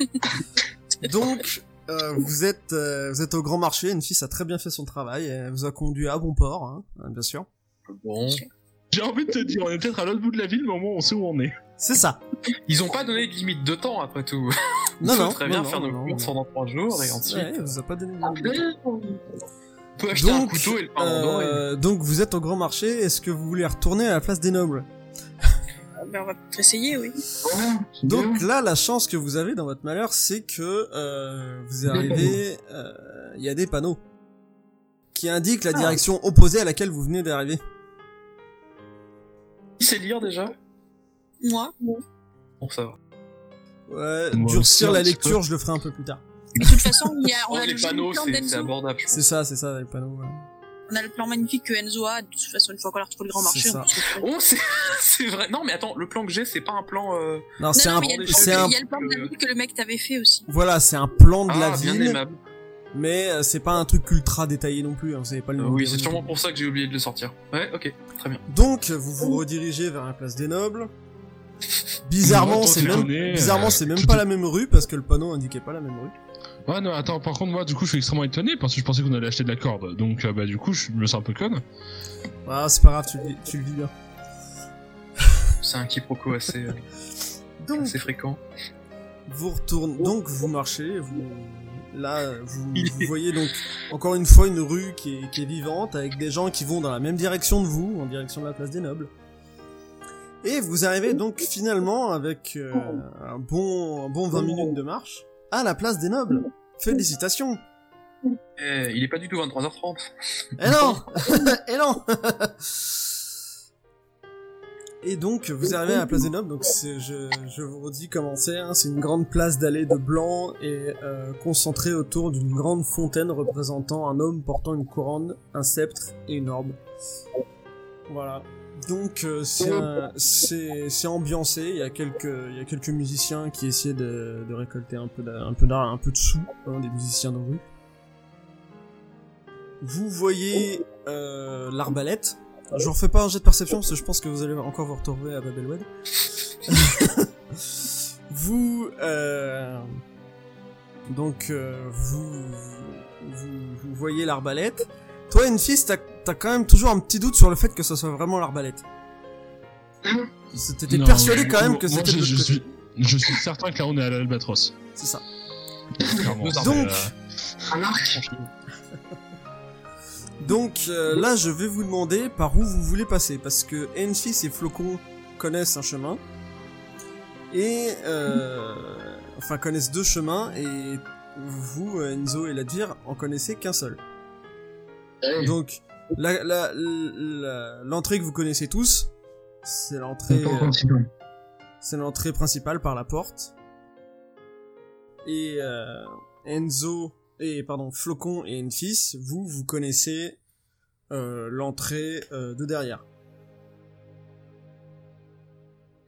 *laughs* Donc, euh, vous êtes euh, vous êtes au grand marché. Une fille a très bien fait son travail. Et elle vous a conduit à bon port, hein, hein, bien sûr. Bon. J'ai envie de te dire, on est peut-être à l'autre bout de la ville, mais au moins on sait où on est. C'est ça. Ils ont pas donné de limite de temps après tout. Non, On peut non, très non, bien non, faire non, nos courses pendant trois jours et ensuite Ouais, elle vous a pas donné. Ah, de- on peut acheter un Donc, couteau et le pain en doré. euh, donc vous êtes au grand marché. Est-ce que vous voulez retourner à la place des nobles? Ah, ben, on va peut-être essayer, oui. Donc là, la chance que vous avez dans votre malheur, c'est que euh, vous arrivez. euh, Il y a des panneaux qui indiquent la Ah. direction opposée à laquelle vous venez d'arriver. Qui sait lire déjà? Moi, bon. Bon, ça va. Ouais, durcir un la petit lecture, je le ferai un peu plus tard. De toute façon, il y a, on, Oh, a les le panneaux, plan c'est abordable. C'est ça, c'est ça, les panneaux. ouais. On a le plan magnifique que Enzo a. De toute façon, une fois qu'on a retrouvé le grand C'est marché, ça. on peut se retrouver. Oh, c'est *laughs* c'est vrai. Non, mais attends, le plan que j'ai, c'est pas un plan. Euh... Non, Non, c'est non, un, il y a le plan- c'est un, il y a le plan de la ville que le mec t'avait fait aussi. voilà, c'est un plan de la Ah, bien ville, aimable. mais euh, c'est pas un truc ultra détaillé non plus. Hein, c'est pas le Euh, nom oui, c'est sûrement pour ça que j'ai oublié de le sortir. Ouais, ok, très bien. Donc, vous vous redirigez vers la place des nobles. *laughs* Bizarrement, c'est même, bizarrement, euh, c'est même pas la même rue parce que le panneau indiquait pas la même rue. Ouais, non, attends, par contre, moi, du coup, je suis extrêmement étonné parce que je pensais qu'on allait acheter de la corde. Donc, euh, bah, du coup, je me sens un peu conne. Ah, c'est pas grave, tu le, vis- tu le vis bien. *laughs* C'est un quiproquo assez, euh, Donc, assez fréquent. vous retournez, donc vous marchez, vous, là, vous, Il vous est- voyez donc encore une fois une rue qui est, qui est vivante avec des gens qui vont dans la même direction de vous, en direction de la place des nobles. Et vous arrivez donc finalement avec euh, un bon, un bon 20 minutes de marche à la place des nobles. Félicitations. Eh, il est pas du tout 23h30. Eh non *laughs* *laughs* Eh non Et donc, vous arrivez à la place des nobles, donc je, je vous redis comment c'est, hein, c'est une grande place d'allée de blanc et euh, concentrée autour d'une grande fontaine représentant un homme portant une couronne, un sceptre et une orbe. Voilà. Donc euh, c'est, ambiancé, il y a quelques, il y a quelques musiciens qui essaient de, de récolter un peu, un peu de sous, hein, des musiciens de rue. Vous voyez euh, l'arbalète. Je vous refais pas un jet de perception parce que je pense que vous allez encore vous retrouver à Babelwed. *laughs* vous euh, donc euh, vous, vous vous voyez l'arbalète. Toi, une fille, t'as t'as quand même toujours un petit doute sur le fait que ce soit vraiment l'arbalète. T'étais Non, persuadé quand même que c'était je, je suis, je suis certain que là on est à l'Albatros. C'est ça. Donc, euh, Un arc *laughs* donc euh, là, je vais vous demander par où vous voulez passer, parce que Enfis et Flocon connaissent un chemin, et euh, enfin connaissent deux chemins, et vous, Enzo et Ladvir, en connaissez qu'un seul. Donc, la- la- la- l'entrée que vous connaissez tous, c'est l'entrée, euh, c'est l'entrée principale par la porte. Et euh, Enzo et pardon Flocon et Enfis, vous vous connaissez euh, l'entrée euh, de derrière.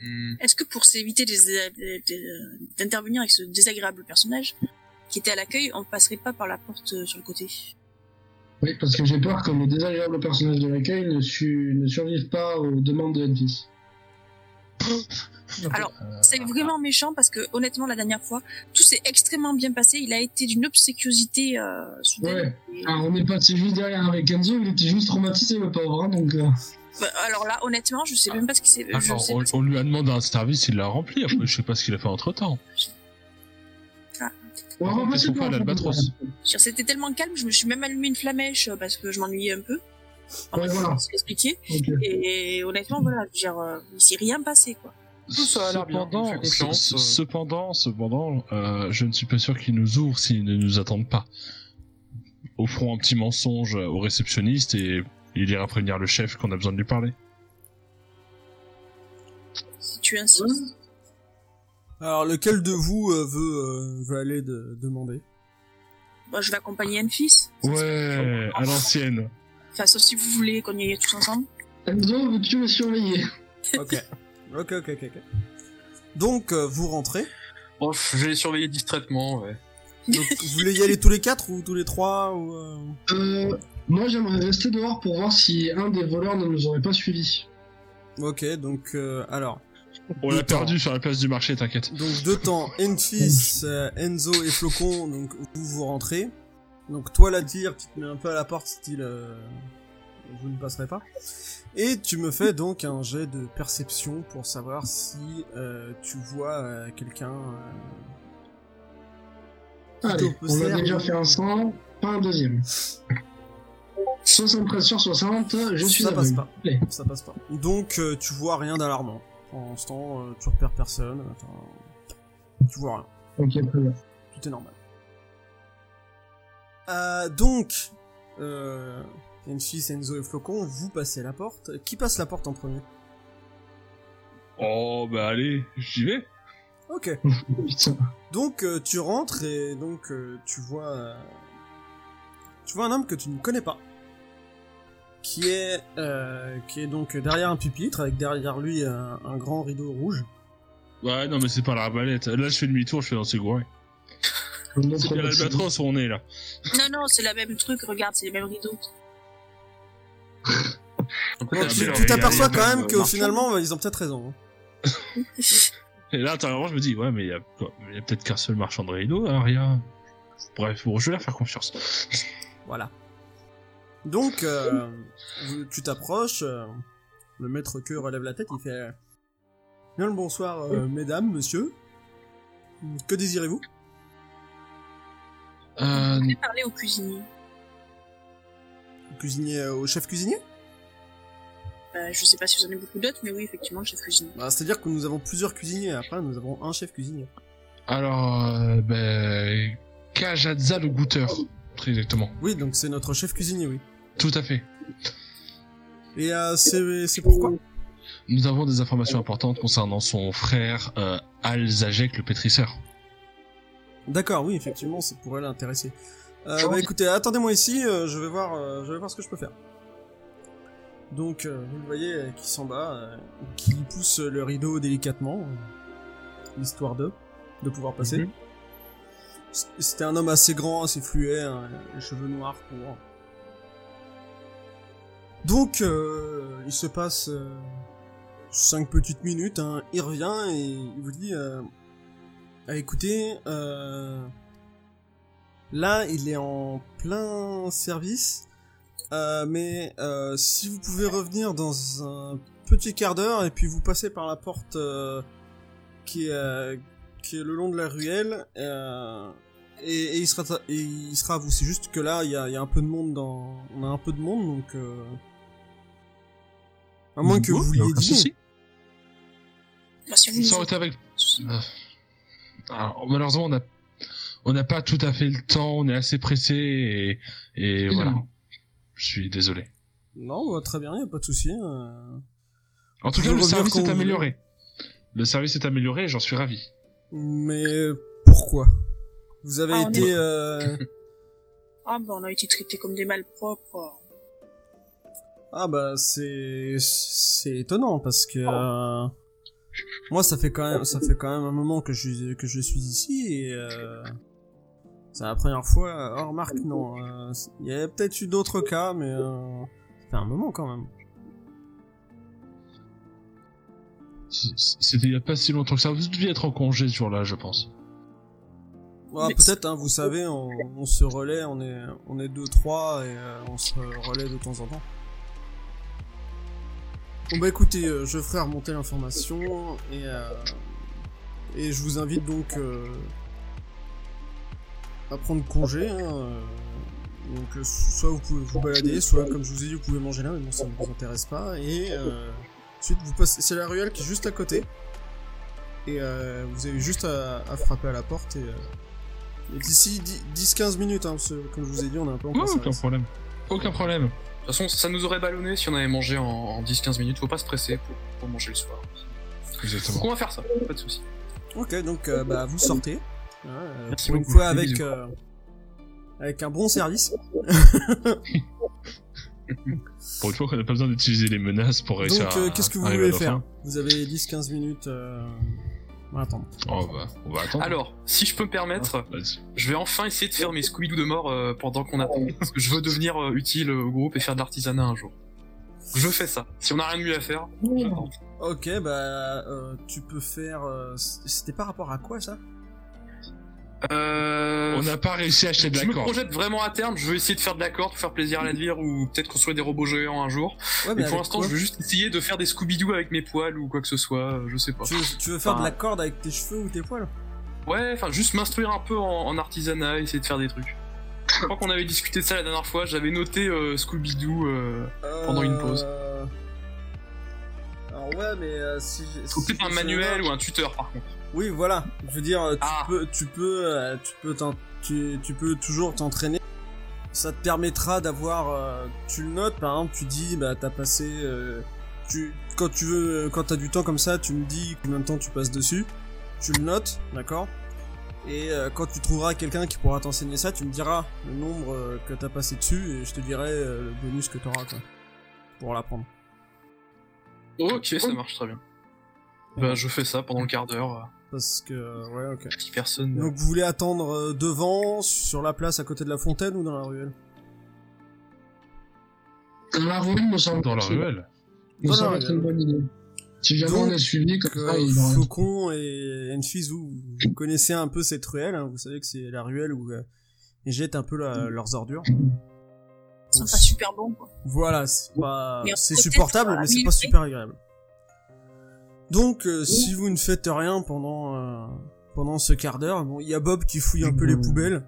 Hmm. Est-ce que pour s'éviter d'intervenir avec ce désagréable personnage qui était à l'accueil, on passerait pas par la porte euh, sur le côté? Oui, parce que j'ai peur que le désagréable personnage de l'accueil ne, su- ne survive pas aux demandes de Enfis. *laughs* Alors, c'est vraiment méchant parce que honnêtement, la dernière fois, tout s'est extrêmement bien passé. Il a été d'une obséquiosité euh, soudaine. Ouais. Alors, on est passé juste derrière avec Enzo, il était juste traumatisé, le pauvre, hein, donc... euh, Bah, alors là, honnêtement, je sais même pas ce qui s'est. je Attends, sais on, pas ce- on lui a demandé un service, il l'a rempli. Après, je sais pas ce qu'il a fait entre temps. Par contre, à l'Albatros dire, C'était tellement calme, je me suis même allumé une flamèche euh, parce que je m'ennuyais un peu. Ouais, voilà. C'est expliqué. Ok. Et honnêtement, voilà, dire, euh, il s'est rien passé, quoi. Tout ça a l'air bien, Cependant, euh. cependant, cependant, euh, je ne suis pas sûr qu'ils nous ouvrent s'ils ne nous attendent pas. Offrons un petit mensonge au réceptionniste et il ira prévenir le chef qu'on a besoin de lui parler. Si tu insistes. Alors lequel de vous euh, veut, euh, veut aller de- demander? Bah, je vais accompagner Enfis. Ouais, à l'ancienne. Enfin, sauf si vous voulez qu'on y aille tous ensemble. Enzo, veux-tu me surveiller Ok. ok, ok, ok, ok. Donc euh, vous rentrez. Bon, je vais les surveiller distraitement, ouais. Donc, vous voulez y aller tous les quatre ou tous les trois ou euh, Euh, moi, j'aimerais rester dehors pour voir si un des voleurs ne nous aurait pas suivis. Ok, donc euh, alors. On l'a perdu sur la place du marché, t'inquiète. Donc deux temps, Enfis, euh, Enzo et Flocon, donc vous vous rentrez. Donc toi la dire, tu te mets un peu à la porte style euh, vous ne passerez pas. Et tu me fais donc un jet de perception pour savoir si euh, tu vois euh, quelqu'un. euh, Allez, on a déjà fait un 100, pas un deuxième. 73 sur 60, je suis ça passe pas. Allez. Ça passe pas. Donc euh, tu vois rien d'alarmant. Pour l'instant, euh, tu repères personne. enfin, tu vois rien. Ok, très bien. Tout est normal. Euh, donc, euh, Enfis, Enzo et Flocon, vous passez la porte. Qui passe la porte en premier? Oh, bah allez, j'y vais. Ok. *laughs* Donc euh, tu rentres et donc euh, tu vois, euh, tu vois un homme que tu ne connais pas, qui est, euh, qui est donc derrière un pupitre avec derrière lui un, un grand rideau rouge. Ouais, non, mais c'est pas la rabalette. Là, je fais demi-tour, je fais dans ses gourets. Notre C'est bien l'Albatros où on est, là. Non, non, c'est la même truc, regarde, c'est les mêmes rideaux. Tu euh, t'aperçois quand même que marchand. finalement ils ont peut-être raison. hein. *laughs* Et là, intérieurement, je me dis, ouais, mais il y a, quoi? Il y a peut-être qu'un seul marchand de rideaux, hein, rien. Bref, bon, je vais leur faire confiance. Voilà. Donc euh, tu t'approches, euh, le maître queue relève la tête, il fait bien le bonsoir euh, mesdames, monsieur. Que désirez-vous? Euh, On est parlé au cuisinier. Cuisinier euh, au chef cuisinier? Euh, je sais pas si vous en avez beaucoup d'autres, mais oui, effectivement, le chef cuisinier. bah, C'est-à-dire que nous avons plusieurs cuisiniers. Après, nous avons un chef cuisinier. alors, euh, ben, Kajadza le goûteur. Très exactement. Oui, donc c'est notre chef cuisinier, oui. Tout à fait. Et euh, c'est c'est pourquoi? Nous avons des informations importantes concernant son frère, euh, Alzajek le pétrisseur. D'accord, oui, effectivement, ça pourrait l'intéresser. Euh, bah écoutez, attendez-moi ici, euh, je vais voir, euh, je vais voir ce que je peux faire. Donc, euh, vous le voyez, euh, qui s'en bat, euh, qui pousse le rideau délicatement, euh, histoire de, de pouvoir passer. Mhm. C'était un homme assez grand, assez fluet, hein, les cheveux noirs, courts. Donc, euh, il se passe euh, cinq petites minutes, hein, il revient et il vous dit... Euh, ah, écoutez, euh, là, il est en plein service. Euh, mais euh, si vous pouvez revenir dans un petit quart d'heure et puis vous passez par la porte qui, est, qui est le long de la ruelle et, et il sera et il sera à vous. C'est juste que là il y a, y a un peu de monde dans on a un peu de monde donc à moins que Ouais, vous y a vouliez dire. souci. Si vous Ça avec. Euh, Alors, malheureusement, on n'a on n'a pas tout à fait le temps, on est assez pressé et, et voilà. Je suis désolé. Non, bah, très bien, y a pas de souci. euh. En tout cas, le service est amélioré. Le service est amélioré et j'en suis ravi. Mais pourquoi? Vous avez Ah, été est- euh, *laughs* Ah, bah, on a été traités comme des malpropres. Ah bah c'est c'est étonnant parce que euh, moi ça fait quand même ça fait quand même un moment que je que je suis ici et euh, c'est la première fois. Oh remarque non, euh, il y a peut-être eu d'autres cas mais euh, ça fait un moment quand même. C'était il y a pas si longtemps que ça. Vous deviez être en congé ce jour-là, je pense. Ouais, Mais peut-être hein, vous savez on, on se relaie, on est on est deux trois et euh, on se relaie de temps en temps. Bon bah écoutez, euh, je ferai remonter l'information et euh, et je vous invite donc euh, à prendre congé. hein, euh, donc euh, soit vous pouvez vous balader, soit comme je vous ai dit vous pouvez manger là, mais bon ça ne vous intéresse pas. Et euh, ensuite vous passez, c'est la ruelle qui est juste à côté. Et euh, vous avez juste à, à frapper à la porte et, euh, et d'ici 10-15 minutes, hein, parce que, comme je vous ai dit on est un peu en plein aucun service. problème. Aucun problème. De toute façon, ça nous aurait ballonné si on avait mangé en, en 10-15 minutes. Faut pas se presser pour, pour manger le soir. Donc Exactement. on va faire ça, pas de soucis. Ok, donc euh, bah vous sortez. Euh, Merci pour une fois avec euh, avec un bon service. *laughs* Pour une fois qu'on n'a pas besoin d'utiliser les menaces pour réussir Donc à- qu'est-ce que vous voulez faire. Vous avez 10-15 minutes attendre. Oh, bah, on va attendre. Alors, si je peux me permettre, Vas-y. je vais enfin essayer de faire mes Scooby-Doo de mort euh, pendant qu'on attend. Parce que je veux devenir euh, utile au groupe et faire de l'artisanat un jour. Je fais ça. Si on a rien de mieux à faire. Ok, bah euh, tu peux faire. euh, C'était par rapport à quoi ça? Euh... On n'a pas réussi à acheter de Je la me corde. projette vraiment à terme, je veux essayer de faire de la corde pour faire plaisir à l'advire ou peut-être construire des robots géants un jour. Ouais, Mais pour l'instant, je veux juste essayer de faire des Scooby-Doo avec mes poils ou quoi que ce soit, euh, je sais pas. tu, veux, tu veux faire de la corde avec tes cheveux ou tes poils Ouais, enfin juste m'instruire un peu en, en artisanat, essayer de faire des trucs. Je crois qu'on avait discuté de ça la dernière fois, j'avais noté euh, Scooby-Doo. Euh... Pendant une pause. Alors ouais, mais euh, si. j'ai- Faut si peut-être je un me manuel ou un tuteur par contre. Oui, voilà. Je veux dire, tu Ah. peux, tu peux, euh, tu peux, t'en- tu, tu peux toujours t'entraîner. Ça te permettra d'avoir, euh, tu le notes, par exemple, tu dis, bah t'as passé, euh, tu, quand tu veux, quand t'as du temps comme ça, tu me dis combien de temps tu passes dessus, tu le notes, d'accord? Et euh, quand tu trouveras quelqu'un qui pourra t'enseigner ça, tu me diras le nombre euh, que t'as passé dessus et je te dirai euh, le bonus que t'auras quoi pour l'apprendre. Ok, ça marche très bien. Bah je fais ça pendant le quart d'heure, euh, Parce que, ouais, ok. si personne... Donc vous voulez attendre euh, devant, sur la place à côté de la fontaine ou dans la ruelle? Dans la ruelle, me semble. Dans la ruelle. me Dans la semble être ruelle. une bonne idée. Si jamais Donc, on est suivi, comme ça, euh, il Faucon et Enfis, vous, vous connaissez un peu cette ruelle, hein, vous savez que c'est la ruelle où euh, ils jettent un peu la- leurs ordures. Ils sont pas super bons, quoi. Voilà, c'est pas, c'est supportable, mais c'est pas super agréable. Donc, euh, si vous ne faites rien pendant euh, pendant ce quart d'heure, bon, il y a Bob qui fouille un peu les poubelles,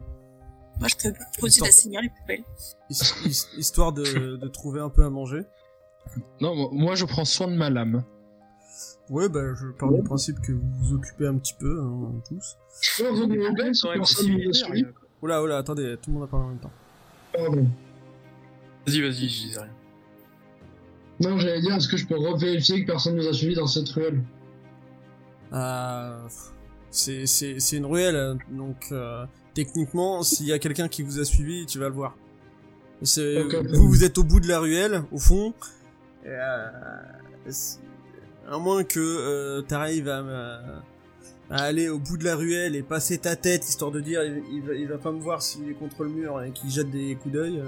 Moi, je peux proposer Attends. d'assainir les poubelles. his- his- histoire de, de trouver un peu à manger. Non, moi- moi je prends soin de ma lame. Ouais, bah, je pars du principe que vous vous occupez un petit peu, hein, tous. Bel, si personne ne me suit. Oula, oula, attendez, tout le monde a parlé en même temps. Pardon. Vas-y, vas-y, je disais rien. Non, j'allais dire, est-ce que je peux revérifier que personne nous a suivis dans cette ruelle Euh, c'est, une ruelle, donc euh, techniquement, s'il y a quelqu'un qui vous a suivi, tu vas le voir. Vous, vous êtes au bout de la ruelle, au fond. euh, à moins que euh, t'arrives à, aller au bout de la ruelle et passer ta tête, histoire de dire, il, il va, il va pas me voir s'il est contre le mur et qu'il jette des coups d'œil.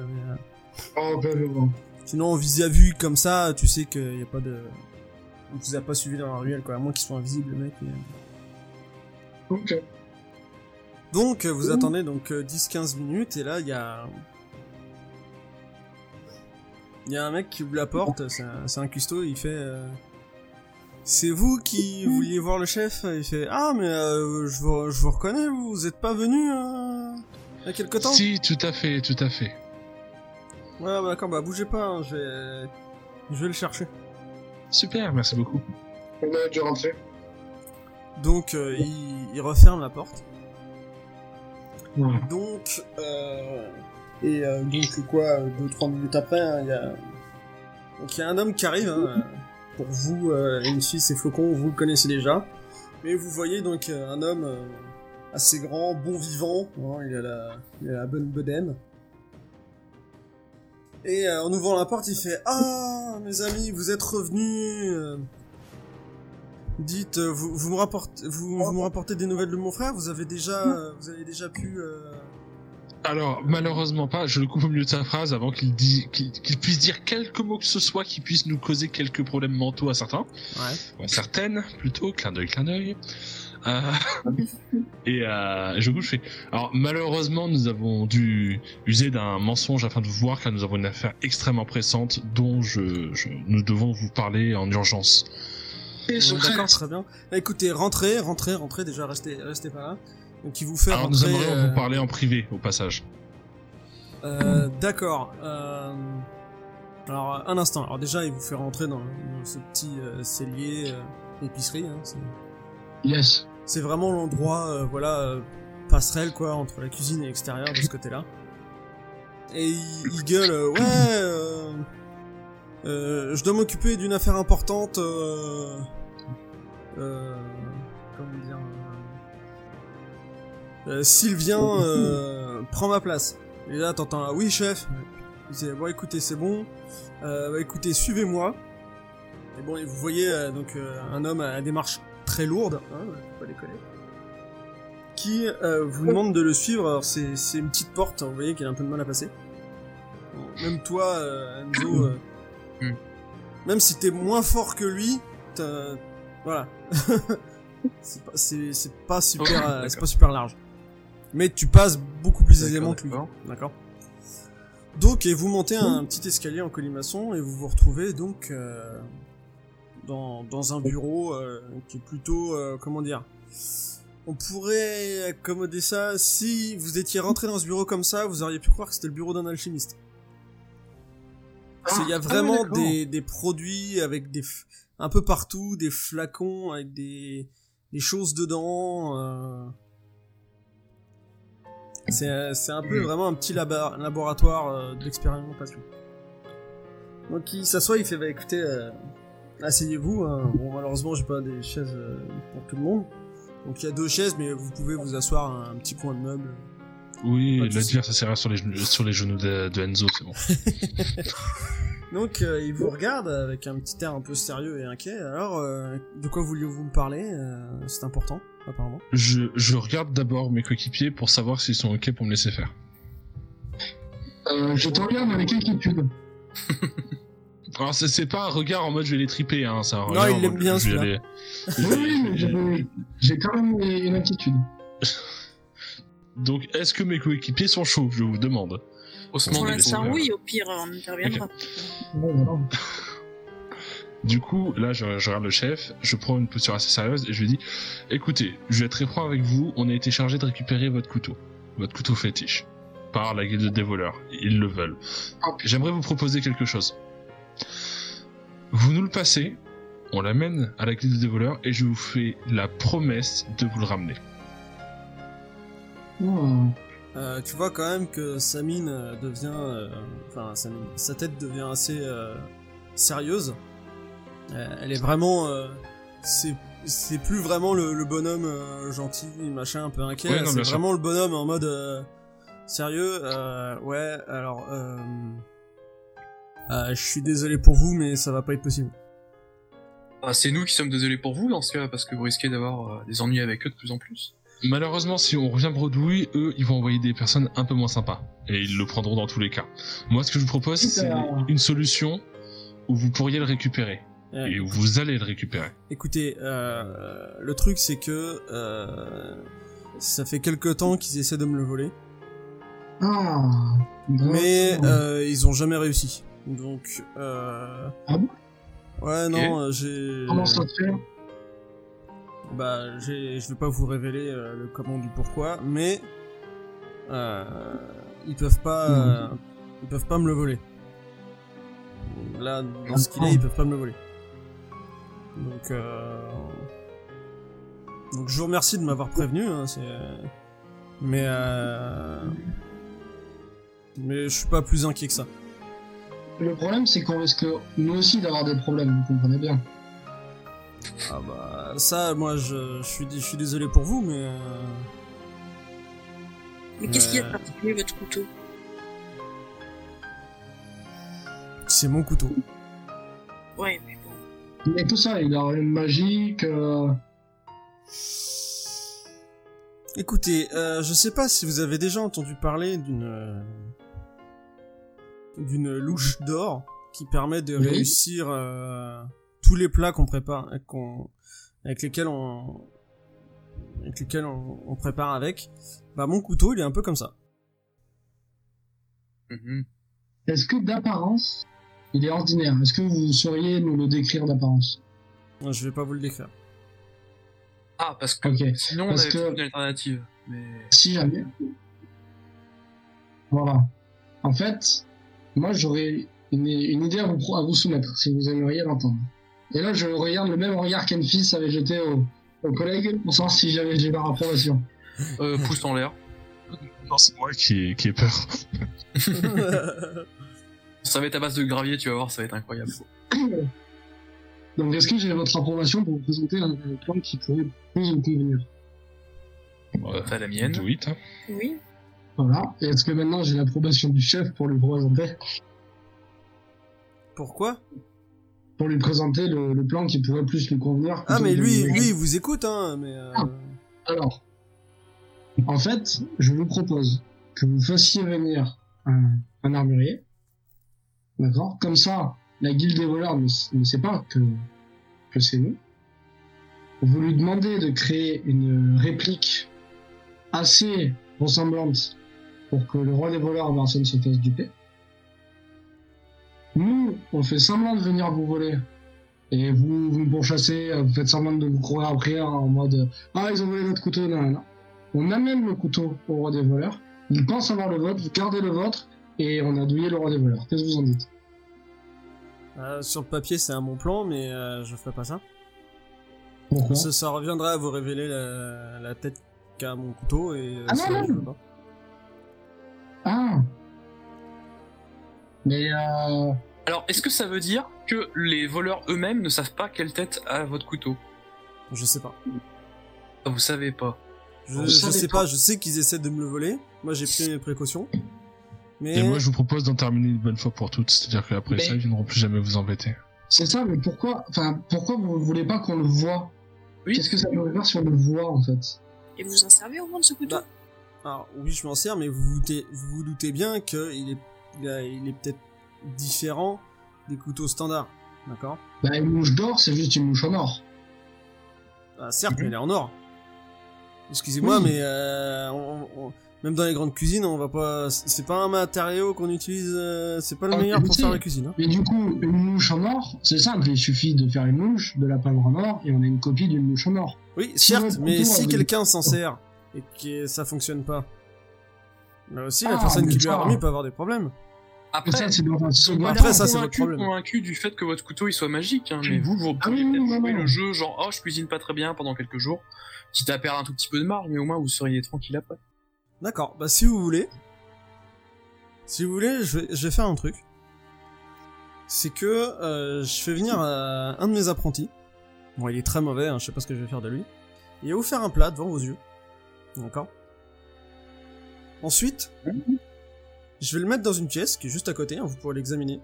Oh, ben, vois. Sinon, en vis-à-vis comme ça, tu sais qu'il y a pas de... On vous a pas suivi dans la ruelle, quoi, à moins qu'ils soient invisibles, le mec. Ok. Donc, euh, vous attendez donc euh, 10-15 minutes, et là, il y a... Il y a un mec qui ouvre la porte, c'est un, un cuistot, il fait... euh, C'est vous qui vouliez voir le chef? Il fait Ah, mais euh, je, vous, je vous reconnais, vous, vous êtes pas venu euh, il y a quelque temps? Si, tout à fait, tout à fait. Ouais, bah, d'accord, bah bougez pas, hein, je vais... Je vais le chercher. Super, merci beaucoup. On a dû rentrer. Donc, euh, il, il referme la porte. Donc, euh, et euh, donc quoi, deux trois minutes après, hein, il y a donc il y a un homme qui arrive. hein, pour vous, euh, une fille, c'est Flocon, vous le connaissez déjà. Mais vous voyez donc un homme assez grand, bon vivant. hein, il a la, il a la bonne bedaine. Et euh, en ouvrant la porte, il fait Ah, mes amis, vous êtes revenus. Dites, euh, vous, vous me rapportez, vous, vous me rapportez des nouvelles de mon frère? Vous avez déjà, euh, vous avez déjà pu. euh, Alors, malheureusement pas, je le coupe au milieu de sa phrase avant qu'il dise- qu'il qu'il puisse dire quelques mots que ce soit qui puisse nous causer quelques problèmes mentaux à certains. Ouais. Ou à certaines, plutôt, clin d'œil, clin d'œil. Euh, *laughs* et euh, je vous je fais. Alors malheureusement, nous avons dû user d'un mensonge afin de vous voir car nous avons une affaire extrêmement pressante dont je, je- nous devons vous parler en urgence. Et Ouais, D'accord, très bien. Bah, écoutez, rentrez, rentrez, rentrez. Déjà, restez, restez pas là. Donc, il vous fait Alors nous aimerions euh, vous parler en privé au passage. euh, D'accord. euh, Alors, un instant. Alors déjà, il vous fait rentrer dans, dans ce petit euh, cellier euh, épicerie. Hein, Yes. C'est vraiment l'endroit, euh, voilà, euh, passerelle quoi entre la cuisine et l'extérieur de ce côté-là. Et il, il gueule, euh, ouais, euh, euh, je dois m'occuper d'une affaire importante. Euh, euh, comment dire euh, Sylvien euh, prend ma place. Et là, t'entends, oui chef. Il dit, bon écoutez, c'est bon. Euh, bah, écoutez, suivez-moi. Et bon, et vous voyez euh, donc euh, un homme à la démarche très lourde, hein, faut pas déconner, qui euh, vous demande de le suivre. Alors c'est c'est une petite porte, vous voyez qu'il a un peu de mal à passer. Bon, Même toi, euh, Enzo, euh, Hmm. même si t'es moins fort que lui, t'as- voilà, *laughs* c'est pas, c'est- c'est pas super, euh, c'est pas super large. Mais tu passes beaucoup plus D'accord, aisément que lui, d'accord. d'accord. Donc, et vous montez un petit escalier en colimaçon et vous vous retrouvez donc euh, dans, dans un bureau euh, qui est plutôt, euh, comment dire, on pourrait accommoder ça si vous étiez rentré dans ce bureau comme ça, vous auriez pu croire que c'était le bureau d'un alchimiste. Qu'il y a Ah, vraiment d'accord. des, des produits avec des un peu partout, des flacons avec des, des choses dedans. euh. C'est un peu Mm. vraiment un petit laba- laboratoire euh, d'expérimentation. Donc il s'assoit, il fait bah écoutez, euh, asseyez-vous. hein. Bon malheureusement j'ai pas des chaises euh, pour tout le monde. Donc il y a deux chaises, mais vous pouvez vous asseoir à un petit coin de meuble. Oui, le dire, ça sert sur les, genoux- sur les genoux de, de Enzo, c'est bon. *laughs* Donc euh, il vous regarde avec un petit air un peu sérieux et inquiet. Alors euh, de quoi vouliez-vous me parler Euh, C'est important apparemment. Je, je regarde d'abord mes coéquipiers pour savoir s'ils sont ok pour me laisser faire. Euh, je te regarde avec inquiétude. *laughs* Alors c'est, c'est pas un regard en mode je vais les triper, hein, un Non, il l'aime bien, celui-là. les- Oui, mais *laughs* j'ai- quand même une inquiétude. *laughs* Donc est-ce que mes coéquipiers sont chauds, je vous demande? Pour l'instant, oui, au pire, on interviendra. Voilà. *laughs* Du coup, là, je, je regarde le chef, je prends une posture assez sérieuse et je lui dis Écoutez, je vais être très franc avec vous, on a été chargé de récupérer votre couteau. Votre couteau fétiche. Par la guilde des voleurs. Ils le veulent. J'aimerais vous proposer quelque chose. Vous nous le passez, on l'amène à la guilde des voleurs et je vous fais la promesse de vous le ramener. Oh. Euh, tu vois quand même que sa mine euh, devient, euh, enfin sa mine, sa tête devient assez euh, sérieuse. Euh, elle est vraiment, euh, c'est c'est plus vraiment le, le bonhomme euh, gentil, machin, un peu inquiet. Ouais, c'est vraiment le bonhomme en mode euh, sérieux. Euh, ouais, alors, je suis désolé pour vous, mais ça va pas être possible. Ah, c'est nous qui sommes désolés pour vous dans ce cas, parce que vous risquez d'avoir euh, des ennuis avec eux de plus en plus. Malheureusement, si on revient bredouille, eux, ils vont envoyer des personnes un peu moins sympas. Et ils le prendront dans tous les cas. Moi, ce que je vous propose, c'est une solution où vous pourriez le récupérer. Euh, Et où vous allez le récupérer. Écoutez, euh, le truc c'est que euh, ça fait quelque temps qu'ils essaient de me le voler. Ah. Mais euh, ils ont jamais réussi. Donc, euh... Ah bon? Ouais, non, euh, j'ai... Comment ça te fait? Bah, j'ai... je vais pas vous révéler euh, le comment du pourquoi, mais... Euh... Ils peuvent pas... euh, Ils peuvent pas me le voler. Là, dans ce qu'il est, ils peuvent pas me le voler. Donc, euh... Donc je vous remercie de m'avoir prévenu, hein, c'est... Mais euh... Mais je suis pas plus inquiet que ça. Le problème, c'est qu'on risque nous aussi d'avoir des problèmes, vous comprenez bien. Ah bah ça, moi je, je suis, je suis désolé pour vous, mais... euh, Mais qu'est-ce qu'il y a de particulier votre couteau? C'est mon couteau. Ouais, mais bon. Mais tout ça, il a une magique. euh, Écoutez, euh, je sais pas si vous avez déjà entendu parler d'une... d'une louche d'or qui permet de Oui. réussir euh, tous les plats qu'on prépare, qu'on, avec lesquels on... avec lesquels on, on prépare avec. Bah mon couteau, il est un peu comme ça. Mhm. Est-ce que d'apparence, il est ordinaire? Est-ce que vous sauriez nous le décrire d'apparence? Je vais pas vous le décrire. Ah, parce que sinon on avait que- une alternative. Mais... Si jamais. Voilà. En fait, moi j'aurais une, une idée à vous, pro- à vous soumettre, si vous aimeriez l'entendre. Et là, je regarde le même regard qu'Enfis avait jeté au, au collègue pour savoir si j'avais j'ai leur approbation. Euh, pouce en l'air. Non, c'est moi qui ai, qui ai peur. *laughs* Ça va être à base de gravier, tu vas voir, ça va être incroyable. *coughs* Donc, est-ce que j'ai votre approbation pour vous présenter un, plan qui pourrait plus vous convenir T'as la mienne. do it, hein. Oui. Voilà. Et est-ce que maintenant j'ai l'approbation du chef pour lui présenter, Pourquoi? Pour lui présenter le, le plan qui pourrait plus lui convenir Ah mais lui, lui- lui, il vous écoute, hein, mais... euh, Ah. Alors, en fait, je vous propose que vous fassiez venir un, un armurier. D'accord? Comme ça, la guilde des voleurs ne, ne sait pas que, que c'est nous. Vous lui demandez de créer une réplique assez ressemblante pour que le roi des voleurs en personne se fasse duper. Nous, on fait semblant de venir vous voler. Et vous, vous me pourchassez, vous faites semblant de vous courir après en mode ah, ils ont volé notre couteau, non, non, non. On amène le couteau au roi des voleurs, il pense avoir le vôtre, vous gardez le vôtre, et on a douillé le roi des voleurs. Qu'est-ce que vous en dites? Euh, sur le papier, c'est un bon plan, mais euh, je ferai pas ça. Pourquoi? Ça. Ça reviendrait à vous révéler la, la tête qu'a mon couteau, et euh, Ah ça, non, non. je veux pas. Mais euh... Alors, est-ce que ça veut dire que les voleurs eux-mêmes ne savent pas quelle tête a votre couteau? Je sais pas. Vous savez pas. Je, sais pas. pas, je sais qu'ils essaient de me le voler. Moi, j'ai pris mes précautions. Mais... Et moi, je vous propose d'en terminer une bonne fois pour toutes. C'est-à-dire qu'après Mais- ça, ils viendront plus jamais vous embêter. C'est ça, mais pourquoi Enfin, pourquoi vous voulez pas qu'on le voit Oui. Qu'est-ce que ça peut faire si on le voit, en fait? Et vous en servez au moins de ce couteau? Bah, Alors, oui, je m'en sers, mais vous vous doutez, vous vous doutez bien qu'il est, il, a- il est peut-être différent des couteaux standards. D'accord? Bah, une mouche d'or, c'est juste une mouche en or. Ah, certes, mais elle est en or. Excusez-moi, Oui. mais euh, on- on- même dans les grandes cuisines, on va pas. C'est pas un matériau qu'on utilise. euh, c'est pas le Ah, meilleur pour faire la cuisine. Hein. Mais du coup, une mouche en or, c'est simple, il suffit de faire une mouche, de la peindre en or, et on a une copie d'une mouche en or. Oui, certes, mais si quelqu'un s'en sert et que ça fonctionne pas, là aussi, la Ah, personne mais qui lui a remis peut avoir des problèmes. Après, ça, c'est dans un second Après, ça, c'est votre convaincu, problème. convaincu du fait que votre couteau il soit magique, hein, mais vous, vous Ah oui, non. le jeu genre oh je cuisine pas très bien pendant quelques jours, quitte à perdre un tout petit peu de marge, mais au moins vous seriez tranquille après. D'accord, bah si vous voulez, si vous voulez, je vais, je vais faire un truc. C'est que euh, je fais venir euh, un de mes apprentis. Bon, il est très mauvais, hein, je sais pas ce que je vais faire de lui. Il va vous faire un plat devant vos yeux. D'accord? Ensuite, je vais le mettre dans une pièce qui est juste à côté, hein, vous pourrez l'examiner.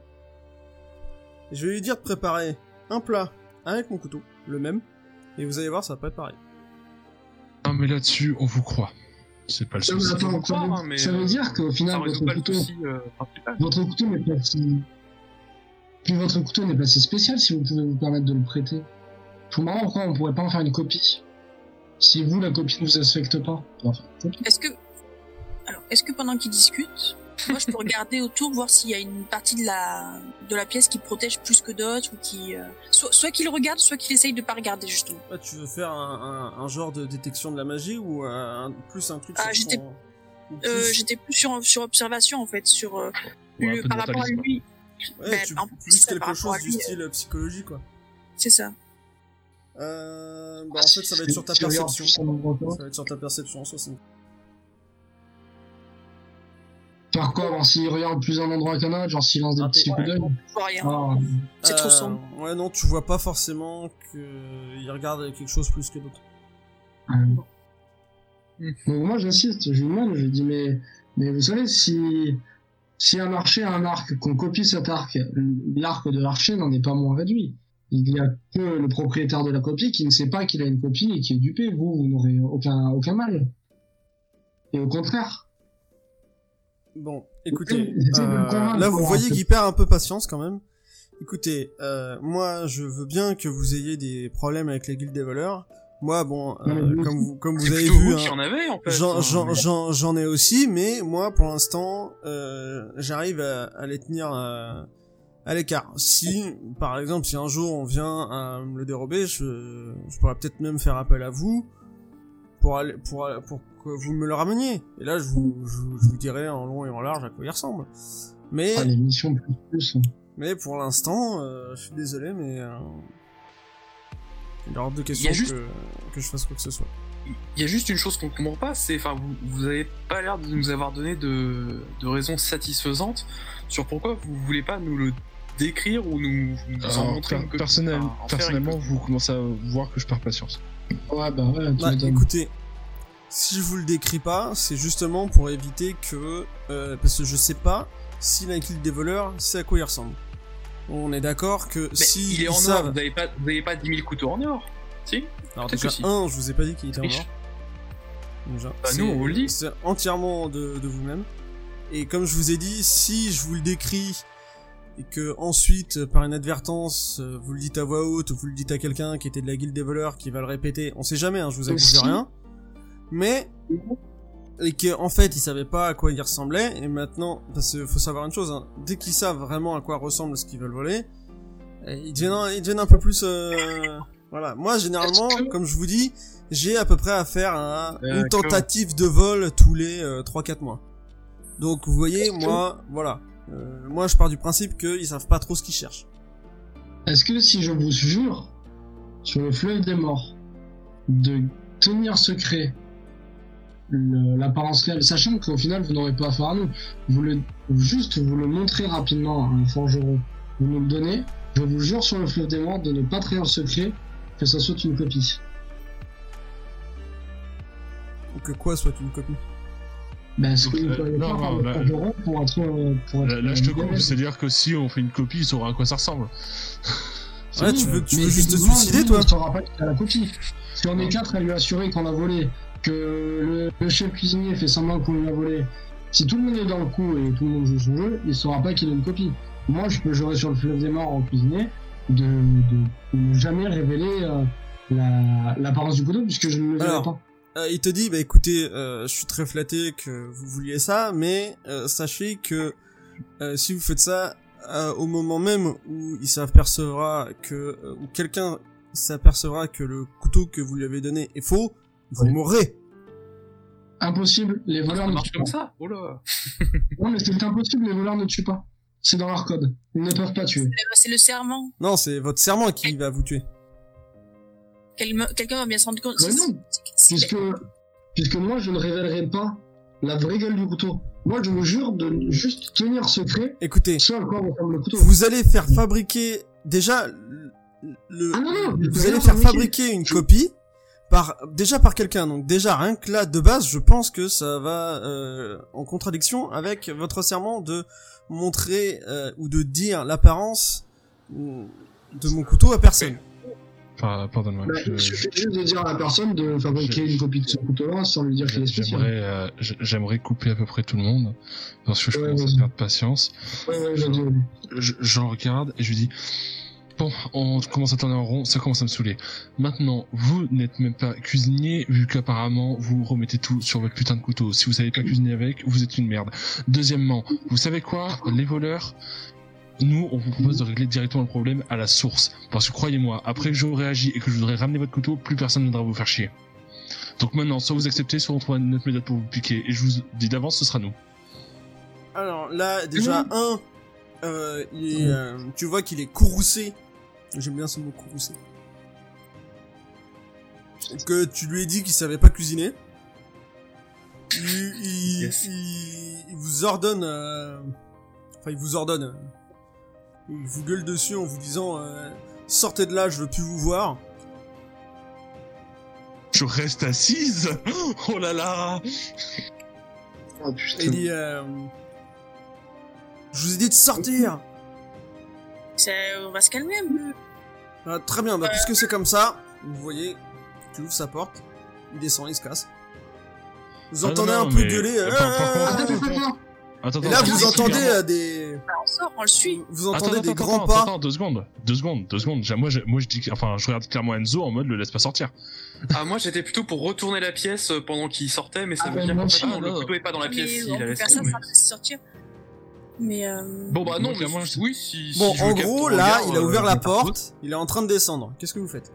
Je vais lui dire de préparer un plat avec mon couteau, le même, et vous allez voir, ça va pas être pareil. Non, mais là-dessus, on vous croit. C'est pas le Ça attends, faut ça veut- hein, mais, ça veut euh, dire qu'au final, votre couteau, souci euh, votre couteau n'est pas si... Puis votre couteau n'est pas si spécial si vous pouvez vous permettre de le prêter. Comprends pas pourquoi on pourrait pas en faire une copie. Si vous, la copie ne vous affecte pas. Est-ce que. Alors, est-ce que pendant qu'ils discutent, Moi, je peux *laughs* regarder autour, voir s'il y a une partie de la de la pièce qui protège plus que d'autres ou qui euh, soit, soit qu'il regarde, soit qu'il essaye de pas regarder justement. Ah, tu veux faire un, un, un genre de détection de la magie ou un, plus un truc Ah, sur j'étais- ton- ou Euh, plus- J'étais plus sur sur observation en fait, sur euh, Ouais, un le- peu de par rapport à mentalisme. lui. Ouais, ben, tu- en plus, plus ça, quelque à chose lui, du euh, style psychologie, quoi. C'est ça. Euh, bah, en fait, ça va être sur ta perception. Ça va être sur ta perception, ça c'est. Faire quoi bon, S'il regarde plus un endroit qu'un autre, genre s'il lance des Ah, petits ouais. coups d'œil. Je vois rien. Ah, C'est trop Euh, sombre. Ouais, non, tu vois pas forcément qu'il regarde quelque chose plus que d'autres. Donc moi j'insiste, je lui demande, je lui dis mais, mais vous savez si, si un archer a un arc, qu'on copie cet arc, l'arc de l'archer n'en est pas moins réduit. Il y a que le propriétaire de la copie qui ne sait pas qu'il a une copie et qui est dupé. Vous, vous n'aurez aucun, aucun mal. Et au contraire. Bon, *laughs* écoutez, euh, là vous voyez qu'il perd un peu patience quand même. Écoutez, euh, moi je veux bien que vous ayez des problèmes avec la guilde des voleurs. Moi, bon, euh, comme vous, comme vous C'est avez vu, vous qui hein, en avez en fait. j'en, ai aussi, mais moi pour l'instant, euh, j'arrive à, à les tenir euh, à l'écart. Si, par exemple, si un jour on vient à me le dérober, je, je pourrais peut-être même faire appel à vous pour aller, pour, pour que vous me le rameniez. Et là, je vous, je, je vous dirai en long et en large à quoi il ressemble. Mais, Ah, les missions plus plus. mais pour l'instant, euh, je suis désolé, mais euh, il est hors de question y a juste- que, que je fasse quoi que ce soit. Il y a juste une chose qu'on comprend pas, c'est, enfin, vous, vous avez pas l'air de nous avoir donné de, de raisons satisfaisantes sur pourquoi vous voulez pas nous le décrire ou nous, nous en montrer per- une copie. personnel- Enfin, en faire personnellement, vous commencez à voir que je perds patience. Ouais, bah ouais, tu Bah, écoutez, si je vous le décris pas, c'est justement pour éviter que, euh, parce que je sais pas si la guilde des voleurs, c'est à quoi il ressemble. On est d'accord que Mais si il est en or, savent, vous avez pas, vous avez pas 10 000 couteaux en or Si alors déjà que si. un, je vous ai pas dit qu'il était en or. Déjà, Bah, nous, on vous le dit. C'est entièrement de, de vous-même. Et comme je vous ai dit, si je vous le décris et que ensuite, par inadvertance, euh, vous le dites à voix haute ou vous le dites à quelqu'un qui était de la guilde des voleurs qui va le répéter, on sait jamais, hein, je vous accuse de rien. Mais et que en fait ils savaient pas à quoi il ressemblait et maintenant parce qu'il faut savoir une chose hein, dès qu'ils savent vraiment à quoi ressemble ce qu'ils veulent voler euh, ils deviennent un, ils deviennent un peu plus euh, voilà. Moi généralement comme je vous dis j'ai à peu près à faire un- une tentative de vol tous les euh, 3-4 mois. Donc vous voyez moi voilà. Euh, moi je pars du principe qu'ils savent pas trop ce qu'ils cherchent. Est-ce que si je vous jure sur le fleuve des morts de tenir secret l'apparence réelle, sachant qu'au final vous n'aurez pas affaire à nous, vous le juste vous le montrez rapidement à un forgeron, vous nous le donnez, je vous jure sur le fleuve des morts de ne pas trahir le secret, que ça soit une copie. ou que quoi soit une copie. Ben, ce que Euh, non, non, le là- forgeron pour être, euh, pour être Là, là, je te euh, coupe, c'est-à-dire que si on fait une copie, il saura à quoi ça ressemble. C'est *laughs* Ouais, bon, tu euh, veux, tu juste te suicider toi. saura pas la copie. Si on est quatre à lui assurer qu'on a volé, que le, le chef cuisinier fait semblant qu'on lui a volé, si tout le monde est dans le coup et tout le monde joue son jeu, il saura pas qu'il a une copie. Moi, je peux jurer sur le fleuve des morts en cuisinier de, ne jamais révéler euh, la- l'apparence du couteau puisque je ne le verrai pas. Euh, il te dit, bah écoutez, euh, je suis très flatté que vous vouliez ça, mais euh, sachez que si vous faites ça au moment même où il s'apercevra que, ou quelqu'un s'apercevra que le couteau que vous lui avez donné est faux, vous Oui. mourrez. Impossible, les voleurs Ça ne tuent comme pas. ça Oh là Non, mais c'est impossible, les voleurs ne tuent pas. C'est dans leur code. Ils ne peuvent pas tuer. C'est le serment. Non, c'est votre serment qui va vous tuer. Quel- Quelqu'un va bien se rendre compte. Mais C'est- non, puisque, puisque moi je ne révélerai pas la vraie gueule du couteau. Moi je vous jure de juste tenir secret Écoutez, ce à quoi le couteau. vous allez faire fabriquer déjà le, Ah non, non, vous allez faire fabriquer. fabriquer une Je- copie par déjà par quelqu'un. Donc déjà rien que là de base, je pense que ça va euh, en contradiction avec votre serment de montrer euh, ou de dire l'apparence mm, de mon couteau à personne. Enfin, pardonne-moi. Bah, je- juste de dire à la personne de fabriquer je- une copie de ce couteau-là sans lui dire qu'il est spécial. J'aimerais, euh, j'aimerais couper à peu près tout le monde parce que je Ouais, commence à perdre patience. Ouais, ouais, je dis- Je- J'en regarde et je lui dis Bon, on commence à tourner en rond, ça commence à me saouler. Maintenant, vous n'êtes même pas cuisinier, vu qu'apparemment vous remettez tout sur votre putain de couteau. Si vous savez pas cuisiner avec, vous êtes une merde. Deuxièmement, vous savez quoi? Les voleurs, nous, on vous propose de régler directement le problème à la source. Parce que croyez-moi, après que je réagi et que je voudrais ramener votre couteau, plus personne ne viendra vous faire chier. Donc maintenant, soit vous acceptez, soit on trouve une autre méthode pour vous piquer. Et je vous dis d'avance, ce sera nous. Alors là, déjà, un, euh, euh, tu vois qu'il est courroucé. J'aime bien ce mot courroucé. Que tu lui ai dit qu'il savait pas cuisiner. Il, il, Yes. il- il vous ordonne, euh, enfin il vous ordonne, euh, il vous gueule dessus en vous disant euh, sortez de là, je veux plus vous voir. Je reste assise Oh là là Oh, Et il putain. dit euh, je vous ai dit de sortir. On va se calmer un peu. Ah, très bien, bah, puisque c'est comme ça, vous voyez, tu ouvres sa porte, il descend, il se casse. Vous Ah, non, entendez non, un peu mais- gueuler. euh, euh, Attends, attends, attends. Attends, et là, vous entendez euh, des, Bah, on sort, on le suit. vous entendez attends, des attends, grands attends, pas. Attends, deux secondes, deux secondes, deux secondes. Moi, je, moi, je dis, que- enfin, je regarde clairement Enzo en mode le laisse pas sortir. Ah, moi j'étais plutôt pour retourner la pièce euh, pendant qu'il sortait, mais ça Ah, veut dire ah, le couteau est pas dans la Mais pièce, on il a peut laissé. sortir. Mais euh... Bon bah non, Moi, mais je- oui, si. Bon, si je en gros, là, regard, il a euh, ouvert la porte, il est en train de descendre. Qu'est-ce que vous faites?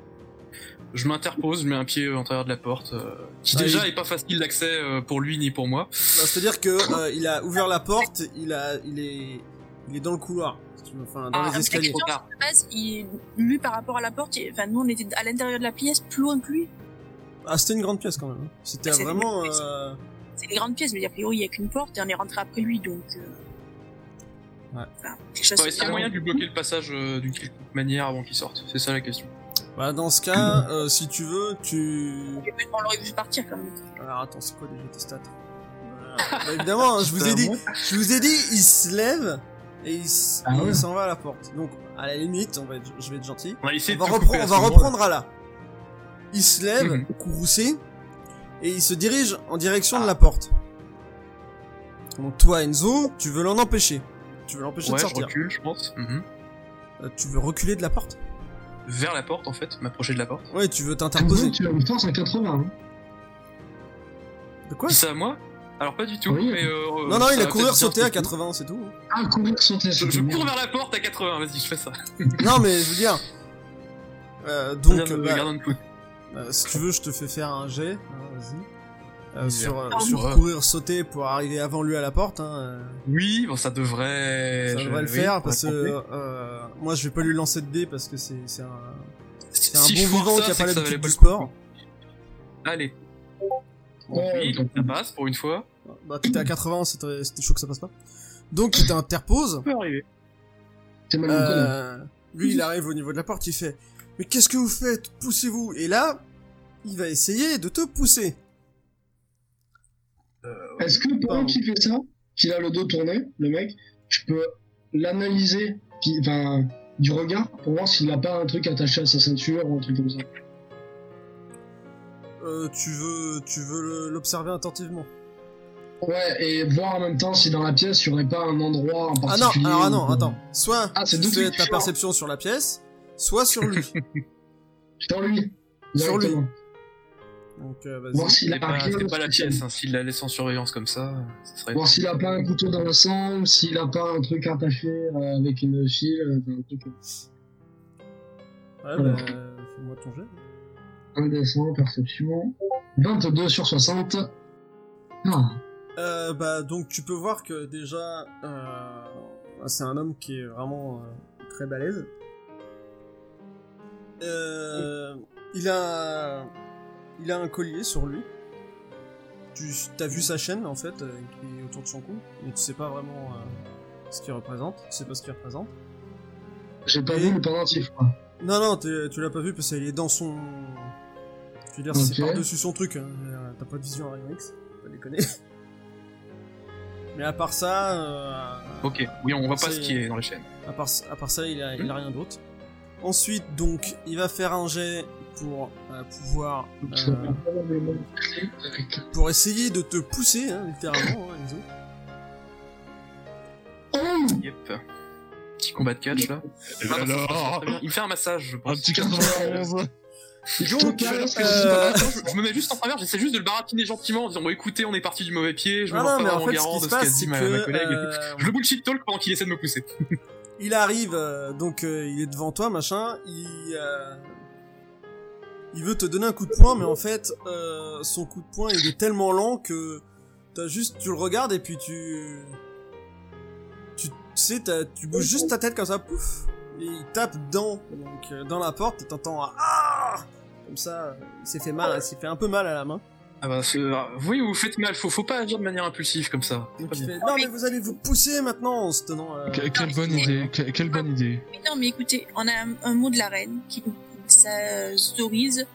Je m'interpose, je mets un pied à l'intérieur de la porte, euh, qui Ah, déjà il- est pas facile d'accès euh, pour lui ni pour moi. Bah, C'est-à-dire que euh, il a ouvert la porte, il a, il est, il est dans le couloir, enfin dans Ah, les escaliers. trop tard. de base, il... lui par rapport à la porte, il- enfin nous on était à l'intérieur de la pièce, plus loin que lui. Ah, c'était une grande pièce quand même. hein. C'était Ah, une vraiment. grande pièce. euh, C'est des grandes pièces, mais a priori il y a qu'une porte et on est rentré après lui, donc. Ouais. Enfin, Bah, Est-ce qu'il y a de- moyen de lui bloquer le passage euh, d'une quelque manière avant qu'il sorte? C'est ça la question. Bah, dans ce cas, *laughs* euh, si tu veux, tu. On l'aurait vu partir quand même. Alors attends, c'est quoi déjà tes stats? Bah, Évidemment, hein, je vous ai dit, je vous ai dit, il se lève et il, Ah il ouais. s'en va à la porte. Donc, à la limite, on va être- je vais être gentil. On va essayer On va, on reprendre à là. Il se lève, Mhm. courroucé, et il se dirige en direction de la porte. Donc toi, Enzo, tu veux l'en empêcher. Tu veux l'empêcher Ouais, de je sortir. recule, je pense. Mhm. Euh, tu veux reculer de la porte? Vers la porte en fait, m'approcher de la porte. Ouais, tu veux En t'interposer. tu as une force à 80. Hein. De quoi? Ça à moi? Alors pas du tout, Oui. mais euh, Non, non, il a courir sauter à ce que- 80, c'est tout. Ah, courir, sauter, Je, je cours vers la porte à 80, vas-y, je fais ça. *laughs* non, mais je veux dire. Euh, donc, me bah, euh, si tu veux, je te fais faire un jet. hein, Vas-y. Euh, sur euh, sur oui. courir sauter pour arriver avant lui à la porte. Hein, euh. Oui, bon, ça devrait. Ça je- devrait le faire parce que euh, moi je vais pas lui lancer de dés parce que c'est c'est un c'est un si bon vivant qui a pas l'habitude du sport. Allez, oui, donc, ça passe pour une fois. Bah t'étais à 80, c'était c'était chaud que ça passe pas. Donc tu t'interposes. Ça peut arriver. C'est mal. Euh, lui il arrive au niveau de la porte, il fait mais qu'est-ce que vous faites? Poussez-vous Et là il va essayer de te pousser. Est-ce que pendant qu'il fait ça, qu'il a le dos tourné, le mec, je peux l'analyser, enfin, du regard, pour voir s'il a pas un truc attaché à sa ceinture ou un truc comme ça Euh, tu veux tu veux l'observer attentivement. Ouais, et voir en même temps si dans la pièce, il y aurait pas un endroit en Ah non, particulier. alors ah non, attends. Soit Ah, c'est tu fais ta perception sur la pièce, soit sur lui. *laughs* Sur lui. Sur lui. Donc euh, Voir vas-y. s'il a C'est pas, la pièce, hein. s'il la laisse en surveillance comme ça, ça serait. Voir s'il a pas un couteau dans le sang, ou s'il a pas un truc attaché euh, avec une file, euh, un truc. Ouais, Voilà. bah, fais-moi ton jet. Indécent, perception. 22 sur 60. Ah, Euh, bah donc tu peux voir que déjà euh, c'est un homme qui est vraiment euh, très balèze. Euh, il a il a un collier sur lui. Tu as vu sa chaîne en fait euh, qui est autour de son cou, mais tu sais pas vraiment euh, ce qu'il représente. Tu sais pas ce qu'il représente. j'ai pas Et- vu le pendentif, quoi. Non non, tu l'as pas vu parce qu'il est dans son. Je veux dire, c'est Ok. par dessus son truc. Hein. Euh, T'as pas de vision à Rayon X, pas déconner. *laughs* Mais à part ça. Euh, Ok, oui, on voit pas ce qui est dans la chaîne. À part, à part ça, il a, il a rien d'autre. Ensuite, donc, il va faire un jet pour euh, pouvoir. Je euh, pour essayer de te pousser, hein, littéralement, hein, Enzo. Oh Yep. Petit combat de catch là. Ah, non, ça. Il me fait un massage, je pense. un petit 91. *laughs* Donc, Je Parce que euh, je, je me mets juste en travers, j'essaie juste de le baratiner gentiment en disant bon écoutez on est parti du mauvais pied, je me Ah vois non, pas mais en fait, garant de ce qu'a dit ma, que ma collègue. euh, *laughs* Je le bullshit talk pendant qu'il essaie de me pousser. *laughs* il arrive, euh, donc euh, il est devant toi, machin. Il, euh, il veut te donner un coup de poing, mais en fait, euh, son coup de poing, il est tellement lent que t'as juste, tu le regardes et puis tu, tu, tu sais, t'as- tu bouges juste ta tête comme ça, pouf, et il tape dans, donc euh, dans la porte, et t'entends un ah, comme ça, euh, il s'est fait mal, il s'est fait un peu mal à la main. Ah bah c'est- ah, oui vous faites mal, faut, faut pas agir de manière impulsive comme ça. Donc fait, non mais vous allez vous pousser maintenant en se tenant. euh, Que- Quelle bonne idée, que- quelle bonne idée. Mais non, mais écoutez, on a un, un mot de la reine qui ça autorise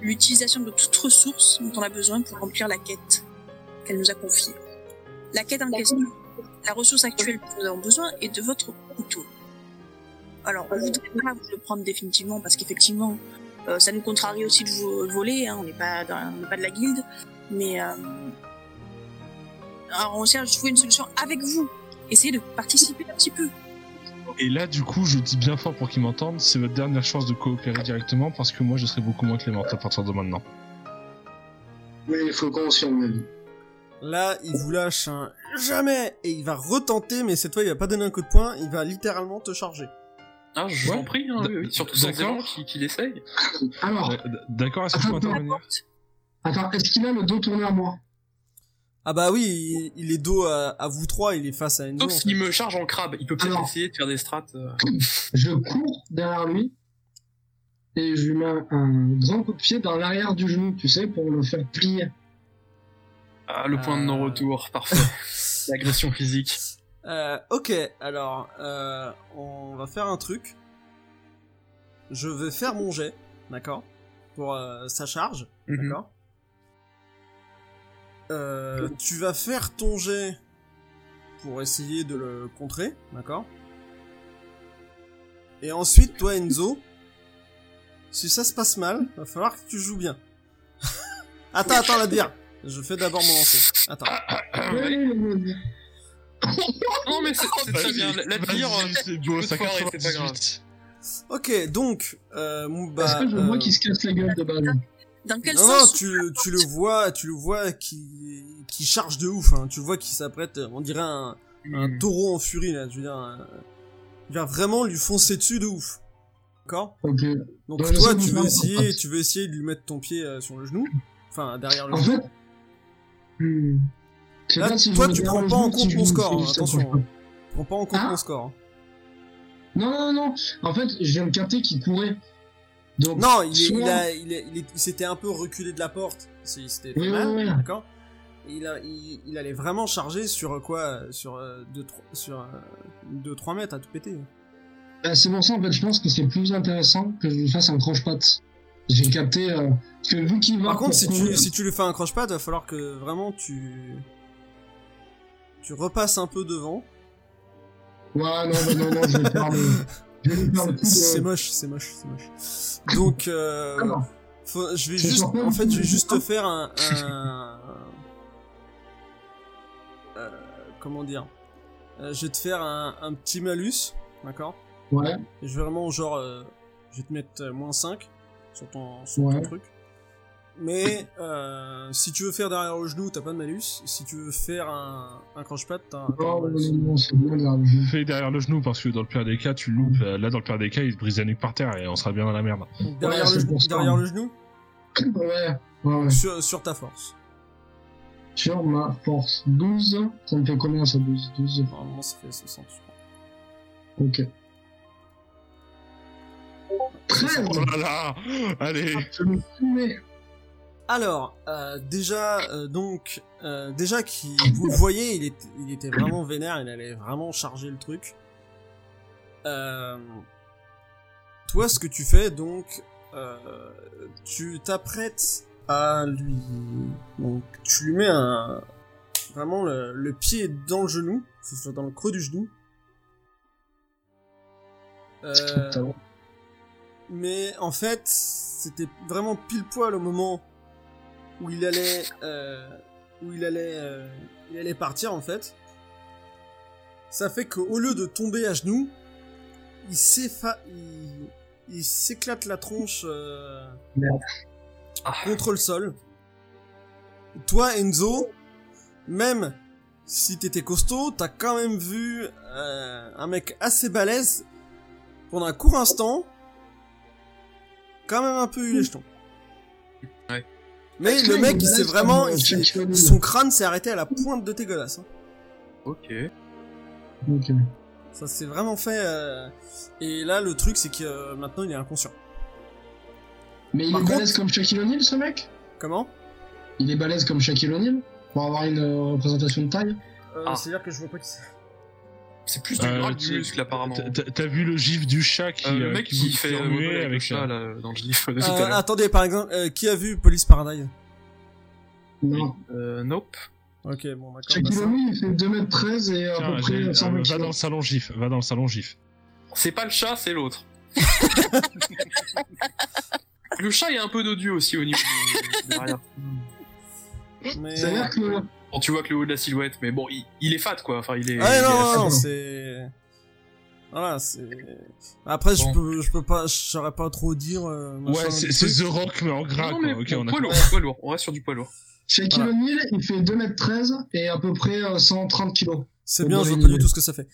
l'utilisation de toute ressource dont on a besoin pour remplir la quête qu'elle nous a confiée. La quête en question, la ressource actuelle dont nous avons besoin est de votre couteau. Alors, on voudrait pas vous le prendre définitivement parce qu'effectivement, euh, ça nous contrarie aussi de vous voler. Hein, on n'est pas, dans- on n'est pas de la guilde, mais euh, alors on cherche à trouver une solution avec vous. Essayez de participer un petit peu. Et là, du coup, je dis bien fort pour qu'ils m'entendent, c'est votre dernière chance de coopérer directement parce que moi, je serai beaucoup moins clémente à partir de maintenant. Mais il faut qu'on s'y emmène. Là, il vous lâche un jamais et il va retenter, mais cette fois, il va pas donner un coup de poing, il va littéralement te charger. Ah je vous en prie, hein, oui, oui. surtout sans D'accord. élan qui, qui l'essaye. Alors, Euh, D'accord, est-ce que je peux intervenir? attends, est-ce qu'il a le dos tourné à moi? Ah bah oui, il, il est dos à, à vous trois, il est face à Enzo. Sauf en s'il fait. me charge en crabe, il peut peut-être essayer de faire des strats. euh. *laughs* Je cours derrière lui et je lui mets un, un grand coup de pied dans l'arrière du genou, tu sais, pour le faire plier. Ah le point de Euh. non-retour, parfait. *laughs* L'agression physique. Euh, ok, alors, euh, on va faire un truc. Je vais faire mon jet, d'accord Pour euh, sa charge, Mhm. d'accord euh, Tu vas faire ton jet pour essayer de le contrer, d'accord? Et ensuite, toi Enzo, si ça se passe mal, va falloir que tu joues bien. *laughs* attends, attends, la bière. Je fais d'abord mon lancer. Attends. *laughs* Non mais c'est très bien. La, bière, euh, c'est beau, ça c'est pas grave. 98. Ok, donc, euh, mon- bah, Est-ce que je vois euh, qu'il se casse la gueule de base Dans quel Non, non, tu, tu le vois, tu le vois qui, qui charge de ouf. Hein. Tu le vois qui s'apprête, on dirait un, un Hmm. taureau en furie là. Je veux dire, un- il va vraiment lui foncer dessus de ouf. D'accord? Ok. Donc Bah, toi, tu veux en essayer, fait. tu veux essayer de lui mettre ton pied euh, sur le genou, enfin derrière le En genou. fait. Hmm. Là, pas si toi, tu me prends dérange pas en compte mon me score, hein, attention. approcher. Prends pas en compte Ah. mon score. hein. Non, non, non. En fait, je viens de capter qu'il courait. Donc, Non, il, est, soit- il, a, il, est- il, est- il s'était un peu reculé de la porte. C'était mal, d'accord il, a, il, il allait vraiment charger sur euh, quoi Sur 2-3 mètres à tout péter. Bah, c'est pour ça, en fait, je pense que c'est plus intéressant que je lui fasse un croche-patte. J'ai capté. euh, Parce que vu qu'il va. Par contre, si tu, courir- si tu lui fais un croche-patte, va falloir que vraiment tu. Tu repasses un peu devant. Ouais, non, non, non, je vais faire *laughs* C'est moche, c'est moche, c'est moche. Donc, euh, faut- je vais juste, en fait, je vais juste te faire un, un- euh, comment dire, Euh, je vais te faire un, un petit malus, d'accord? Ouais. Et je vais vraiment genre, euh, je vais te mettre moins 5 sur ton, sur ton Ouais. truc. Mais euh, si tu veux faire derrière le genou, t'as pas de malus. Si tu veux faire un, un croche-patte, t'as un Non, non, malus. non, non, c'est bien grave. Fais derrière le genou parce que dans le pire des cas, tu loupes. Euh, Là, dans le pire des cas, il te brise la nuque par terre et on sera bien dans la merde. Donc, derrière, Ouais, le, genou- derrière le genou, *coughs* Ouais, ouais, ouais. sur, sur ta force. Sur ma force 12, ça me fait combien ça 12 12 Normalement, ça fait 60. je crois. Ok. 13 Oh là là Allez Je me fumais. Alors, euh, déjà, euh, donc, euh, déjà qui, vous le voyez, il était, il était vraiment vénère, il allait vraiment charger le truc. Euh, toi, ce que tu fais, donc, euh, tu t'apprêtes à lui, donc, tu lui mets un, vraiment le, le pied dans le genou, que ce soit dans le creux du genou. Euh, mais en fait, c'était vraiment pile poil au moment où il allait, euh, où il allait, euh, il allait partir en fait. Ça fait qu'au lieu de tomber à genoux, il s'effa... il, il s'éclate la tronche euh. Ah. contre le sol. Toi, Enzo, même si t'étais costaud, t'as quand même vu euh, un mec assez balèze pendant un court instant, quand même un peu eu les jetons. Mais Est-ce le mec, il s'est balèze vraiment, son crâne s'est arrêté à la pointe de tes godasses. hein. Ok. Ok. Ça s'est vraiment fait. euh, Et là, le truc, c'est que euh, maintenant, il est inconscient. Mais il Par est balèze contre- comme Shaquille O'Neal, ce mec? Comment? Il est balèze comme Shaquille O'Neal? Pour avoir une euh, représentation de taille? Euh, Ah. C'est-à-dire que je vois pas qui c'est. C'est plus du Euh, gras que du muscle apparemment. T'as- vu le gif du chat qui, Euh, le euh, mec qui, fait euh, remuer avec, le avec chat ça là, dans le gif de Euh, attendez, par exemple, euh, qui a vu Police Paradise Non. Euh, nope. Ok, bon, d'accord. Bah ça- O'Neal, il fait 2m13 et à peu près euh, 100 mètres. va dans le salon gif, va dans le salon gif. C'est pas le chat, c'est l'autre. *laughs* le chat est un peu dodu aussi au niveau de- derrière. Mais... C'est-à-dire que Bon, tu vois que le haut de la silhouette, mais bon, il, il est fat quoi. Enfin, il est. Ah il est non, non, c'est... Voilà, c'est... Après, je peux, je peux pas, je saurais pas trop dire... euh, Ouais, c'est c'est. The Rock, mais en gras, Non, quoi. mais on a poids lourd, poids lourd. On reste sur du poids lourd. Shaquille Voilà. O'Neal, il fait 2m13 et à peu près euh, 130 kilos. C'est Au bien, je vois pas du tout ce que ça fait.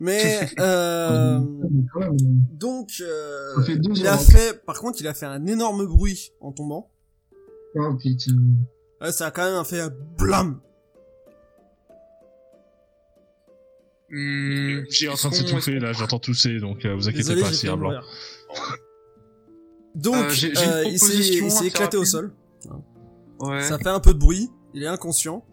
Mais, *laughs* euh... Quand Donc, euh, Ça fait il a fait, par contre, il a fait un énorme bruit en tombant. euh, Oh putain. Ouais, ça a quand même fait un blam. Hmm, J'ai en train de s'étouffer, là, j'entends tousser, donc euh, vous inquiétez Désolé, pas, c'est un blanc. bruit. Donc, Euh, j'ai- j'ai une euh, il s'est éclaté au sol. Ouais. Ça fait un peu de bruit. Il est inconscient.